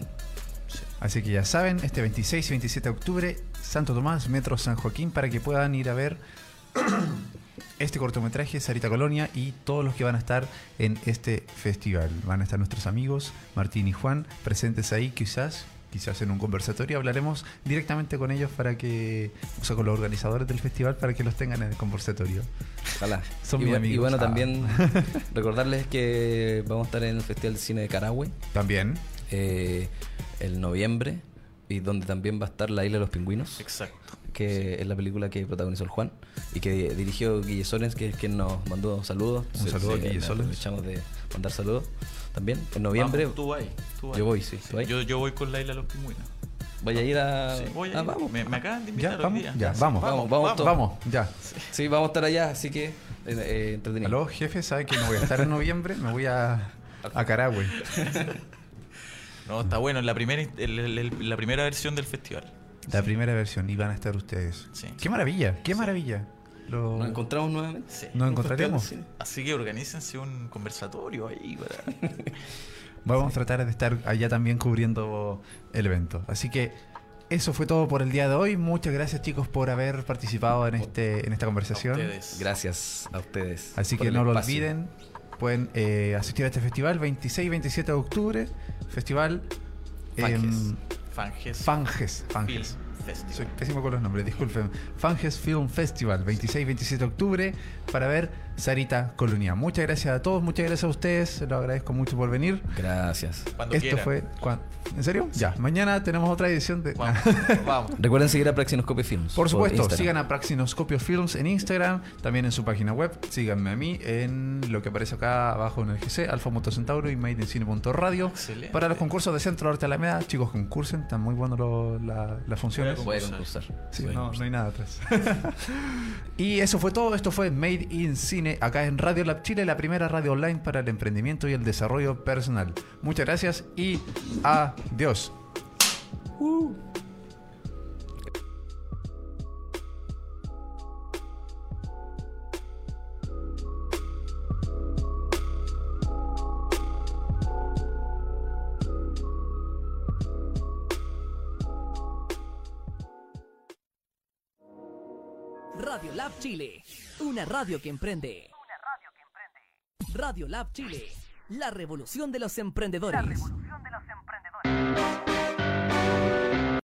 Así que ya saben, este 26 y 27 de octubre, Santo Tomás, Metro San Joaquín, para que puedan ir a ver este cortometraje, Sarita Colonia, y todos los que van a estar en este festival. Van a estar nuestros amigos, Martín y Juan, presentes ahí, quizás, quizás en un conversatorio. Hablaremos directamente con ellos para que, o sea, con los organizadores del festival, para que los tengan en el conversatorio. Ojalá. Son y, mis amigos. y bueno, Ah. también recordarles que vamos a estar en el Festival de Cine de Carahue También. eh, el noviembre y donde también va a estar La Isla de los Pingüinos. Exacto. que es la película que protagonizó el Juan y que dirigió Guille Solens, que es quien nos mandó saludos. Un saludo a Guille le Solens. Aprovechamos de mandar saludos también. En noviembre Vamos, tú vas. tú vas. Yo voy, sí. Yo, yo voy con Laila Los Pingüinos. voy a ir a... Sí, voy a Ah, ir. vamos. Me, me acaban de invitar Ya, hoy vamos, día. ya, vamos. Vamos, vamos todos. Vamos, ya. Sí, vamos a estar allá, así que eh, eh, entretenido. Aló, jefe, ¿sabe que no voy a estar en noviembre? Me voy a, a Carahue. No, está bueno. La primera, el- el- el- la primera versión del festival. La primera versión, y van a estar ustedes. Sí. ¡Qué maravilla! ¡Qué maravilla! Lo- Nos encontramos nuevamente. Sí. Nos encontraremos. Así que organícense un conversatorio ahí. para- Vamos a tratar de estar allá también cubriendo el evento. Así que eso fue todo por el día de hoy. Muchas gracias chicos por haber participado en este en esta conversación. A. Gracias a ustedes. Así que no lo espacio. olviden. Pueden eh, asistir a este festival 26 y 27 de octubre. Festival Fanges. em, Fanges. Fanges. Fanges. Festival. Soy pésimo con los nombres, disculpen. Fanges Film Festival, 26 y 27 de octubre, para ver Sarita Colonia. Muchas gracias a todos, muchas gracias a ustedes, se lo agradezco mucho por venir. Gracias. Cuando Esto quieran. fue. ¿cuán- ¿En serio? Ya, mañana tenemos otra edición de. Vamos, vamos. Recuerden seguir a Praxinoscopio Films. Por supuesto, sigan a Praxinoscopio Films en Instagram, también en su página web. Síganme a mí en lo que aparece acá abajo en el GC, Alfa Moto Centauro y madeincine.radio. Excelente. Para los concursos de Centro Arte Alameda, chicos, concursen, están muy buenos los- la- las funciones. Puede concursar. Sí, no, no hay nada atrás. y eso fue todo. Esto fue Made in Cine acá en Radio Lab Chile, la primera radio online para el emprendimiento y el desarrollo personal. Muchas gracias y adiós. Una radio que emprende. Una radio que emprende. Radio Lab Chile. La revolución de los emprendedores. La revolución de los emprendedores.